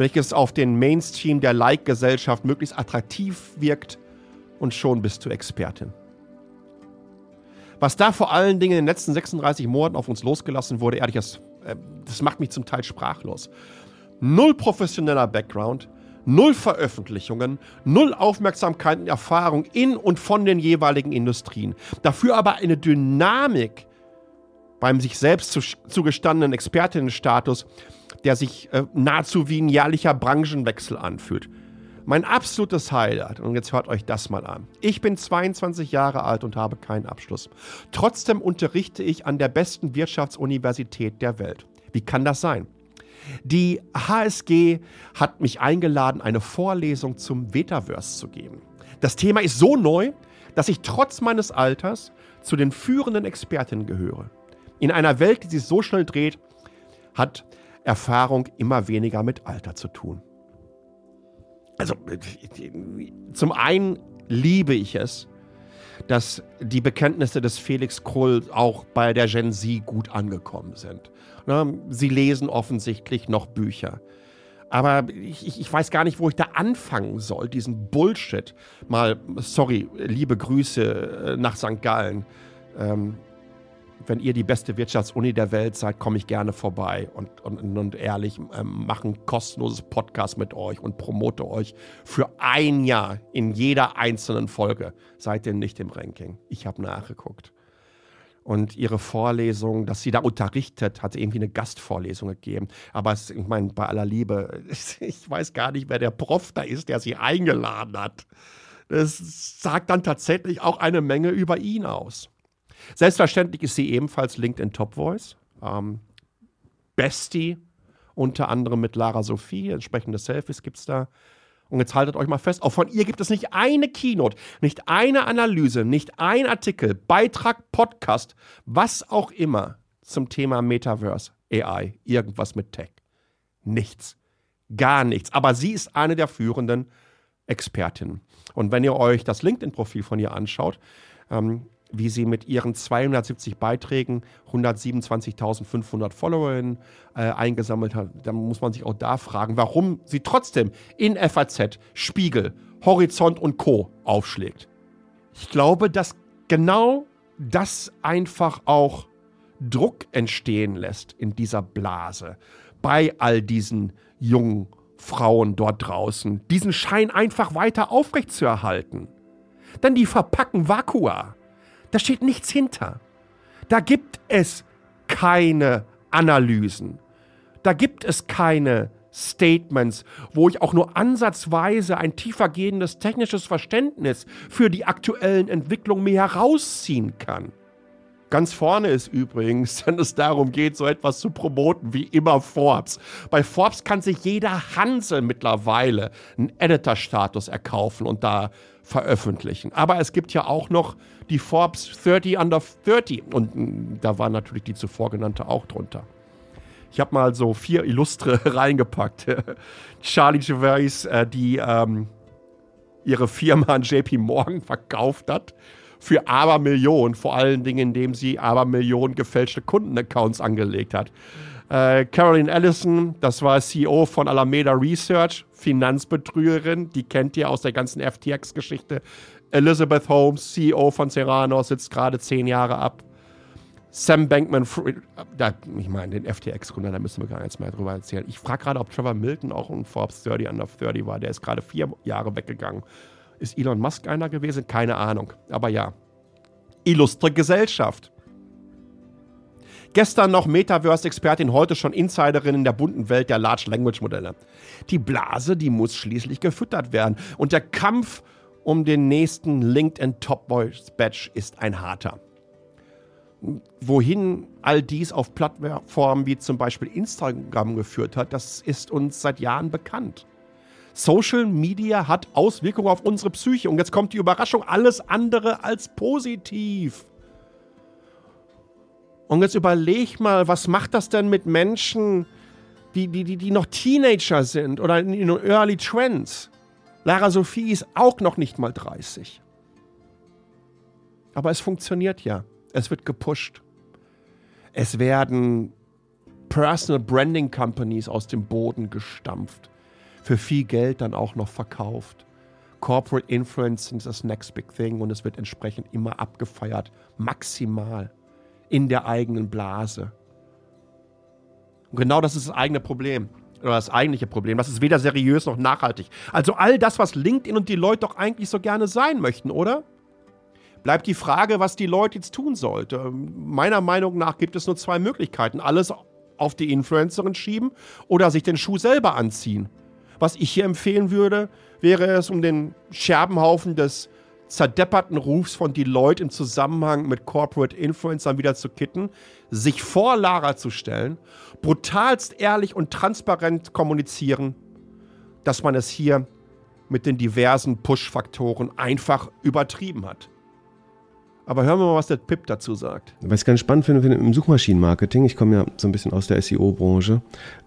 welches auf den Mainstream der Like-Gesellschaft möglichst attraktiv wirkt und schon bist du Expertin. Was da vor allen Dingen in den letzten 36 Monaten auf uns losgelassen wurde, ehrlich, das, äh, das macht mich zum Teil sprachlos. Null professioneller Background, null Veröffentlichungen, null Aufmerksamkeit und Erfahrung in und von den jeweiligen Industrien. Dafür aber eine Dynamik beim sich selbst zugestandenen Expertinnenstatus, der sich äh, nahezu wie ein jährlicher Branchenwechsel anfühlt. Mein absolutes Highlight, und jetzt hört euch das mal an. Ich bin 22 Jahre alt und habe keinen Abschluss. Trotzdem unterrichte ich an der besten Wirtschaftsuniversität der Welt. Wie kann das sein? Die HSG hat mich eingeladen, eine Vorlesung zum Metaverse zu geben. Das Thema ist so neu, dass ich trotz meines Alters zu den führenden Expertinnen gehöre. In einer Welt, die sich so schnell dreht, hat Erfahrung immer weniger mit Alter zu tun. Also zum einen liebe ich es, dass die Bekenntnisse des Felix Krull auch bei der Gen Z gut angekommen sind. Sie lesen offensichtlich noch Bücher. Aber ich, ich, weiß gar nicht, wo ich da anfangen soll, diesen Bullshit. Mal, sorry, liebe Grüße äh, nach St. Gallen. Ähm, wenn ihr die beste Wirtschaftsuni der Welt seid, komme ich gerne vorbei und, und, und ehrlich ähm, mache ein kostenloses Podcast mit euch und promote euch für ein Jahr in jeder einzelnen Folge. Seid ihr nicht im Ranking. Ich habe nachgeguckt. Und ihre Vorlesung, dass sie da unterrichtet, hat irgendwie eine Gastvorlesung gegeben. Aber es, ich meine, bei aller Liebe, ich weiß gar nicht, wer der Prof da ist, der sie eingeladen hat. Das sagt dann tatsächlich auch eine Menge über ihn aus. Selbstverständlich ist sie ebenfalls LinkedIn Top Voice. Ähm, Bestie, unter anderem mit Lara Sophie. Entsprechende Selfies gibt es da. Und jetzt haltet euch mal fest, auch von ihr gibt es nicht eine Keynote, nicht eine Analyse, nicht ein Artikel, Beitrag, Podcast, was auch immer zum Thema Metaverse, AI, irgendwas mit Tech. Nichts. Gar nichts. Aber sie ist eine der führenden Expertinnen. Und wenn ihr euch das LinkedIn-Profil von ihr anschaut, ähm, wie sie mit ihren 270 Beiträgen 127.500 Followerinnen äh, eingesammelt hat. Da muss man sich auch da fragen, warum sie trotzdem in FAZ, Spiegel, Horizont und Co. aufschlägt. Ich glaube, dass genau das einfach auch Druck entstehen lässt in dieser Blase bei all diesen jungen Frauen dort draußen, diesen Schein einfach weiter aufrechtzuerhalten. Denn die verpacken Vakua. Da steht nichts hinter. Da gibt es keine Analysen. Da gibt es keine Statements, wo ich auch nur ansatzweise ein tiefergehendes technisches Verständnis für die aktuellen Entwicklungen mir herausziehen kann. Ganz vorne ist übrigens, wenn es darum geht, so etwas zu promoten, wie immer Forbes. Bei Forbes kann sich jeder Hansel mittlerweile einen Editor-Status erkaufen und da veröffentlichen. Aber es gibt ja auch noch die Forbes 30 Under 30 und mm, da war natürlich die zuvor genannte auch drunter. Ich habe mal so vier Illustre reingepackt. Charlie Gervais, äh, die ähm, ihre Firma an JP Morgan verkauft hat. Für Abermillionen, vor allen Dingen, indem sie Abermillionen gefälschte Kundenaccounts angelegt hat. Äh, Caroline Ellison, das war CEO von Alameda Research, Finanzbetrügerin, die kennt ihr aus der ganzen FTX-Geschichte. Elizabeth Holmes, CEO von Serrano, sitzt gerade zehn Jahre ab. Sam Bankman, da, ich meine, den FTX-Gründer, da müssen wir gar nichts mehr drüber erzählen. Ich frage gerade, ob Trevor Milton auch ein Forbes 30 under 30 war. Der ist gerade vier Jahre weggegangen. Ist Elon Musk einer gewesen? Keine Ahnung. Aber ja. Illustre Gesellschaft. Gestern noch Metaverse-Expertin, heute schon Insiderin in der bunten Welt der Large Language Modelle. Die Blase, die muss schließlich gefüttert werden. Und der Kampf um den nächsten LinkedIn Top Voice Badge ist ein harter. Wohin all dies auf Plattformen wie zum Beispiel Instagram geführt hat, das ist uns seit Jahren bekannt. Social Media hat Auswirkungen auf unsere Psyche. Und jetzt kommt die Überraschung, alles andere als positiv. Und jetzt überleg mal, was macht das denn mit Menschen, die, die, die, die noch Teenager sind oder in, Early Trends? Lara Sophie ist auch noch nicht mal 30. Aber es funktioniert ja. Es wird gepusht. Es werden Personal Branding Companies aus dem Boden gestampft. Für viel Geld dann auch noch verkauft. Corporate Influencing ist das Next Big Thing und es wird entsprechend immer abgefeiert. Maximal in der eigenen Blase. Und genau das ist das eigene Problem. Oder das eigentliche Problem. Das ist weder seriös noch nachhaltig. Also all das, was LinkedIn und die Leute doch eigentlich so gerne sein möchten, oder? Bleibt die Frage, was die Leute jetzt tun sollten. Meiner Meinung nach gibt es nur zwei Möglichkeiten. Alles auf die Influencerin schieben oder sich den Schuh selber anziehen. Was ich hier empfehlen würde, wäre es, um den Scherbenhaufen des zerdepperten Rufs von Deloitte im Zusammenhang mit Corporate Influencern wieder zu kitten, sich vor Lara zu stellen, brutalst ehrlich und transparent kommunizieren, dass man es hier mit den diversen Push-Faktoren einfach übertrieben hat. Aber hören wir mal, was der Pip dazu sagt. Was ich ganz spannend finde, finde im Suchmaschinenmarketing, ich komme ja so ein bisschen aus der SEO-Branche,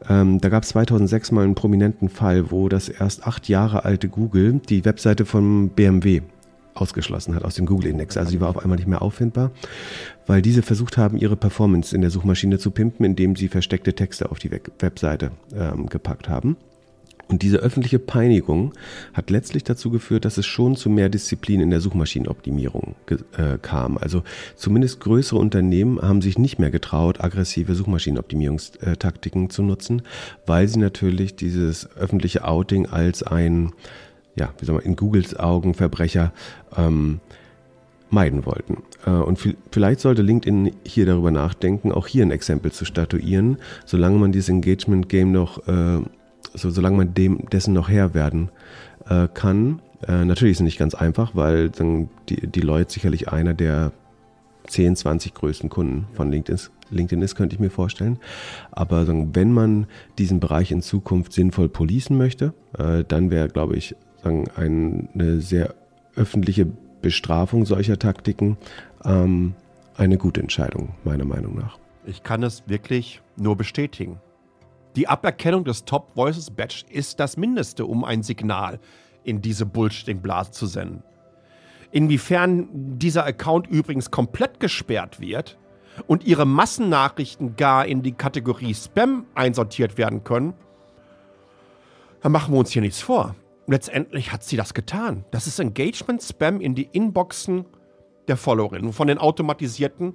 ähm, da gab es 2006 mal einen prominenten Fall, wo das erst acht Jahre alte Google die Webseite von BMW ausgeschlossen hat aus dem Google-Index. Also die war auf einmal nicht mehr auffindbar, weil diese versucht haben, ihre Performance in der Suchmaschine zu pimpen, indem sie versteckte Texte auf die Webseite ähm, gepackt haben. Und diese öffentliche Peinigung hat letztlich dazu geführt, dass es schon zu mehr Disziplin in der Suchmaschinenoptimierung äh, kam. Also zumindest größere Unternehmen haben sich nicht mehr getraut, aggressive Suchmaschinenoptimierungstaktiken zu nutzen, weil sie natürlich dieses öffentliche Outing als ein ja, wie soll man, in Googles Augen Verbrecher ähm, meiden wollten. Äh, und vielleicht sollte LinkedIn hier darüber nachdenken, auch hier ein Exempel zu statuieren, solange man dieses Engagement Game noch, äh, so, solange man dem dessen noch Herr werden äh, kann. Äh, natürlich ist es nicht ganz einfach, weil dann die, die Leute sicherlich einer der 10, 20 größten Kunden von LinkedIn ist, LinkedIn ist, könnte ich mir vorstellen. Aber wenn man diesen Bereich in Zukunft sinnvoll policen möchte, äh, dann wäre, glaube ich, sagen, eine sehr öffentliche Bestrafung solcher Taktiken ähm, eine gute Entscheidung, meiner Meinung nach. Ich kann es wirklich nur bestätigen. Die Aberkennung des Top Voices Badge ist das Mindeste, um ein Signal in diese Bullshitting-Blase zu senden. Inwiefern dieser Account übrigens komplett gesperrt wird und ihre Massennachrichten gar in die Kategorie Spam einsortiert werden können, dann machen wir uns hier nichts vor letztendlich hat sie das getan. Das ist Engagement-Spam in die Inboxen der Followerinnen. Von den automatisierten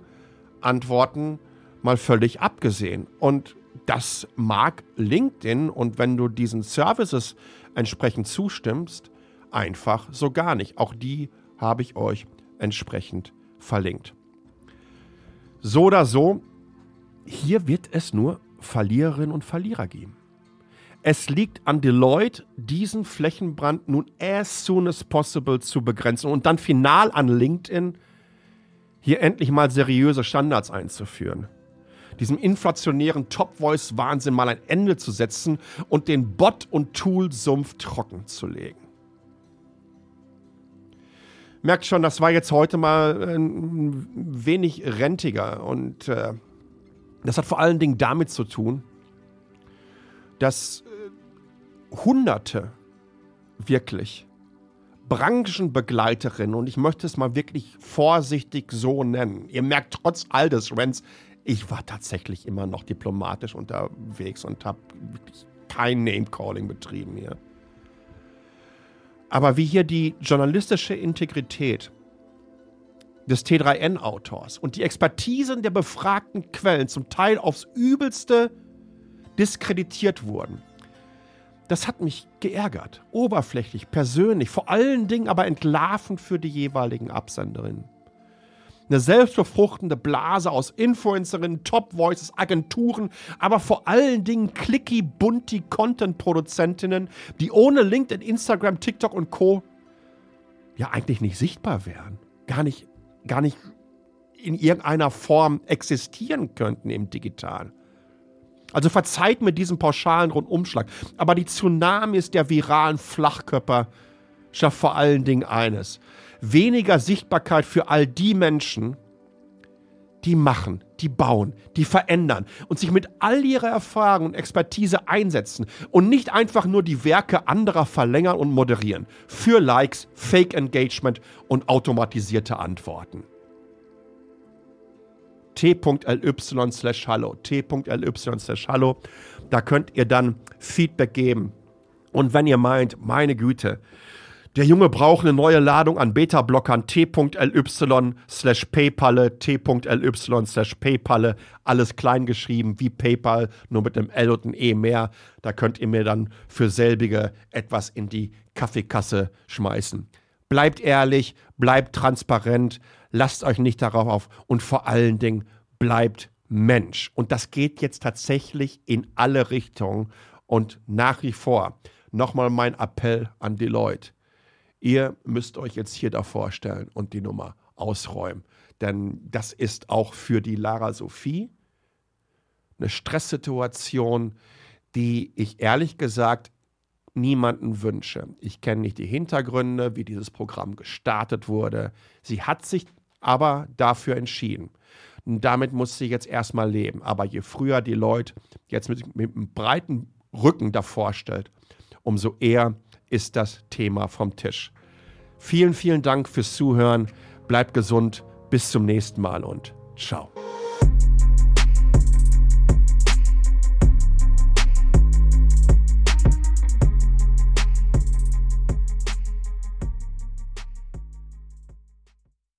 Antworten mal völlig abgesehen. Und das mag LinkedIn und wenn du diesen Services entsprechend zustimmst, einfach so gar nicht. Auch die habe ich euch entsprechend verlinkt. So oder so, hier wird es nur Verliererinnen und Verlierer geben. Es liegt an Deloitte, diesen Flächenbrand nun as soon as possible zu begrenzen und dann final an LinkedIn, hier endlich mal seriöse Standards einzuführen. Diesem inflationären Top-Voice-Wahnsinn mal ein Ende zu setzen und den Bot- und Tool-Sumpf trocken zu legen. Merkt schon, das war jetzt heute mal ein wenig rentiger und äh, das hat vor allen Dingen damit zu tun, dass Hunderte wirklich Branchenbegleiterin, und ich möchte es mal wirklich vorsichtig so nennen. Ihr merkt trotz all des Rents, ich war tatsächlich immer noch diplomatisch unterwegs und habe wirklich kein Name-Calling betrieben hier. Aber wie hier die journalistische Integrität des T3N-Autors und die Expertisen der befragten Quellen zum Teil aufs übelste diskreditiert wurden, das hat mich geärgert. Oberflächlich, persönlich, vor allen Dingen aber entlarvend für die jeweiligen Absenderinnen. Eine selbstbefruchtende Blase aus Influencerinnen, Top Voices, Agenturen, aber vor allen Dingen clicky, bunti Content-Produzentinnen, die ohne LinkedIn, Instagram, TikTok und Co. ja eigentlich nicht sichtbar wären. Gar nicht, gar nicht in irgendeiner Form existieren könnten im Digitalen. Also verzeiht mir diesen pauschalen Rundumschlag. Aber die Tsunamis der viralen Flachkörper schafft vor allen Dingen eines. Weniger Sichtbarkeit für all die Menschen, die machen, die bauen, die verändern und sich mit all ihrer Erfahrung und Expertise einsetzen und nicht einfach nur die Werke anderer verlängern und moderieren. Für Likes, Fake Engagement und automatisierte Antworten t.ly slash hallo, t.ly slash hallo. Da könnt ihr dann Feedback geben. Und wenn ihr meint, meine Güte, der Junge braucht eine neue Ladung an Beta-Blockern, t.ly slash paypalle, t.ly slash paypalle, alles klein geschrieben wie PayPal, nur mit einem L und einem E mehr. Da könnt ihr mir dann für selbige etwas in die Kaffeekasse schmeißen. Bleibt ehrlich, bleibt transparent, lasst euch nicht darauf auf und vor allen Dingen bleibt Mensch. Und das geht jetzt tatsächlich in alle Richtungen. Und nach wie vor nochmal mein Appell an Deloitte. Ihr müsst euch jetzt hier da vorstellen und die Nummer ausräumen. Denn das ist auch für die Lara Sophie eine Stresssituation, die ich ehrlich gesagt niemanden wünsche. Ich kenne nicht die Hintergründe, wie dieses Programm gestartet wurde. Sie hat sich aber dafür entschieden. Und damit muss sie jetzt erstmal leben. Aber je früher die Leute jetzt mit, mit einem breiten Rücken davor stellt, umso eher ist das Thema vom Tisch. Vielen, vielen Dank fürs Zuhören. Bleibt gesund. Bis zum nächsten Mal und ciao.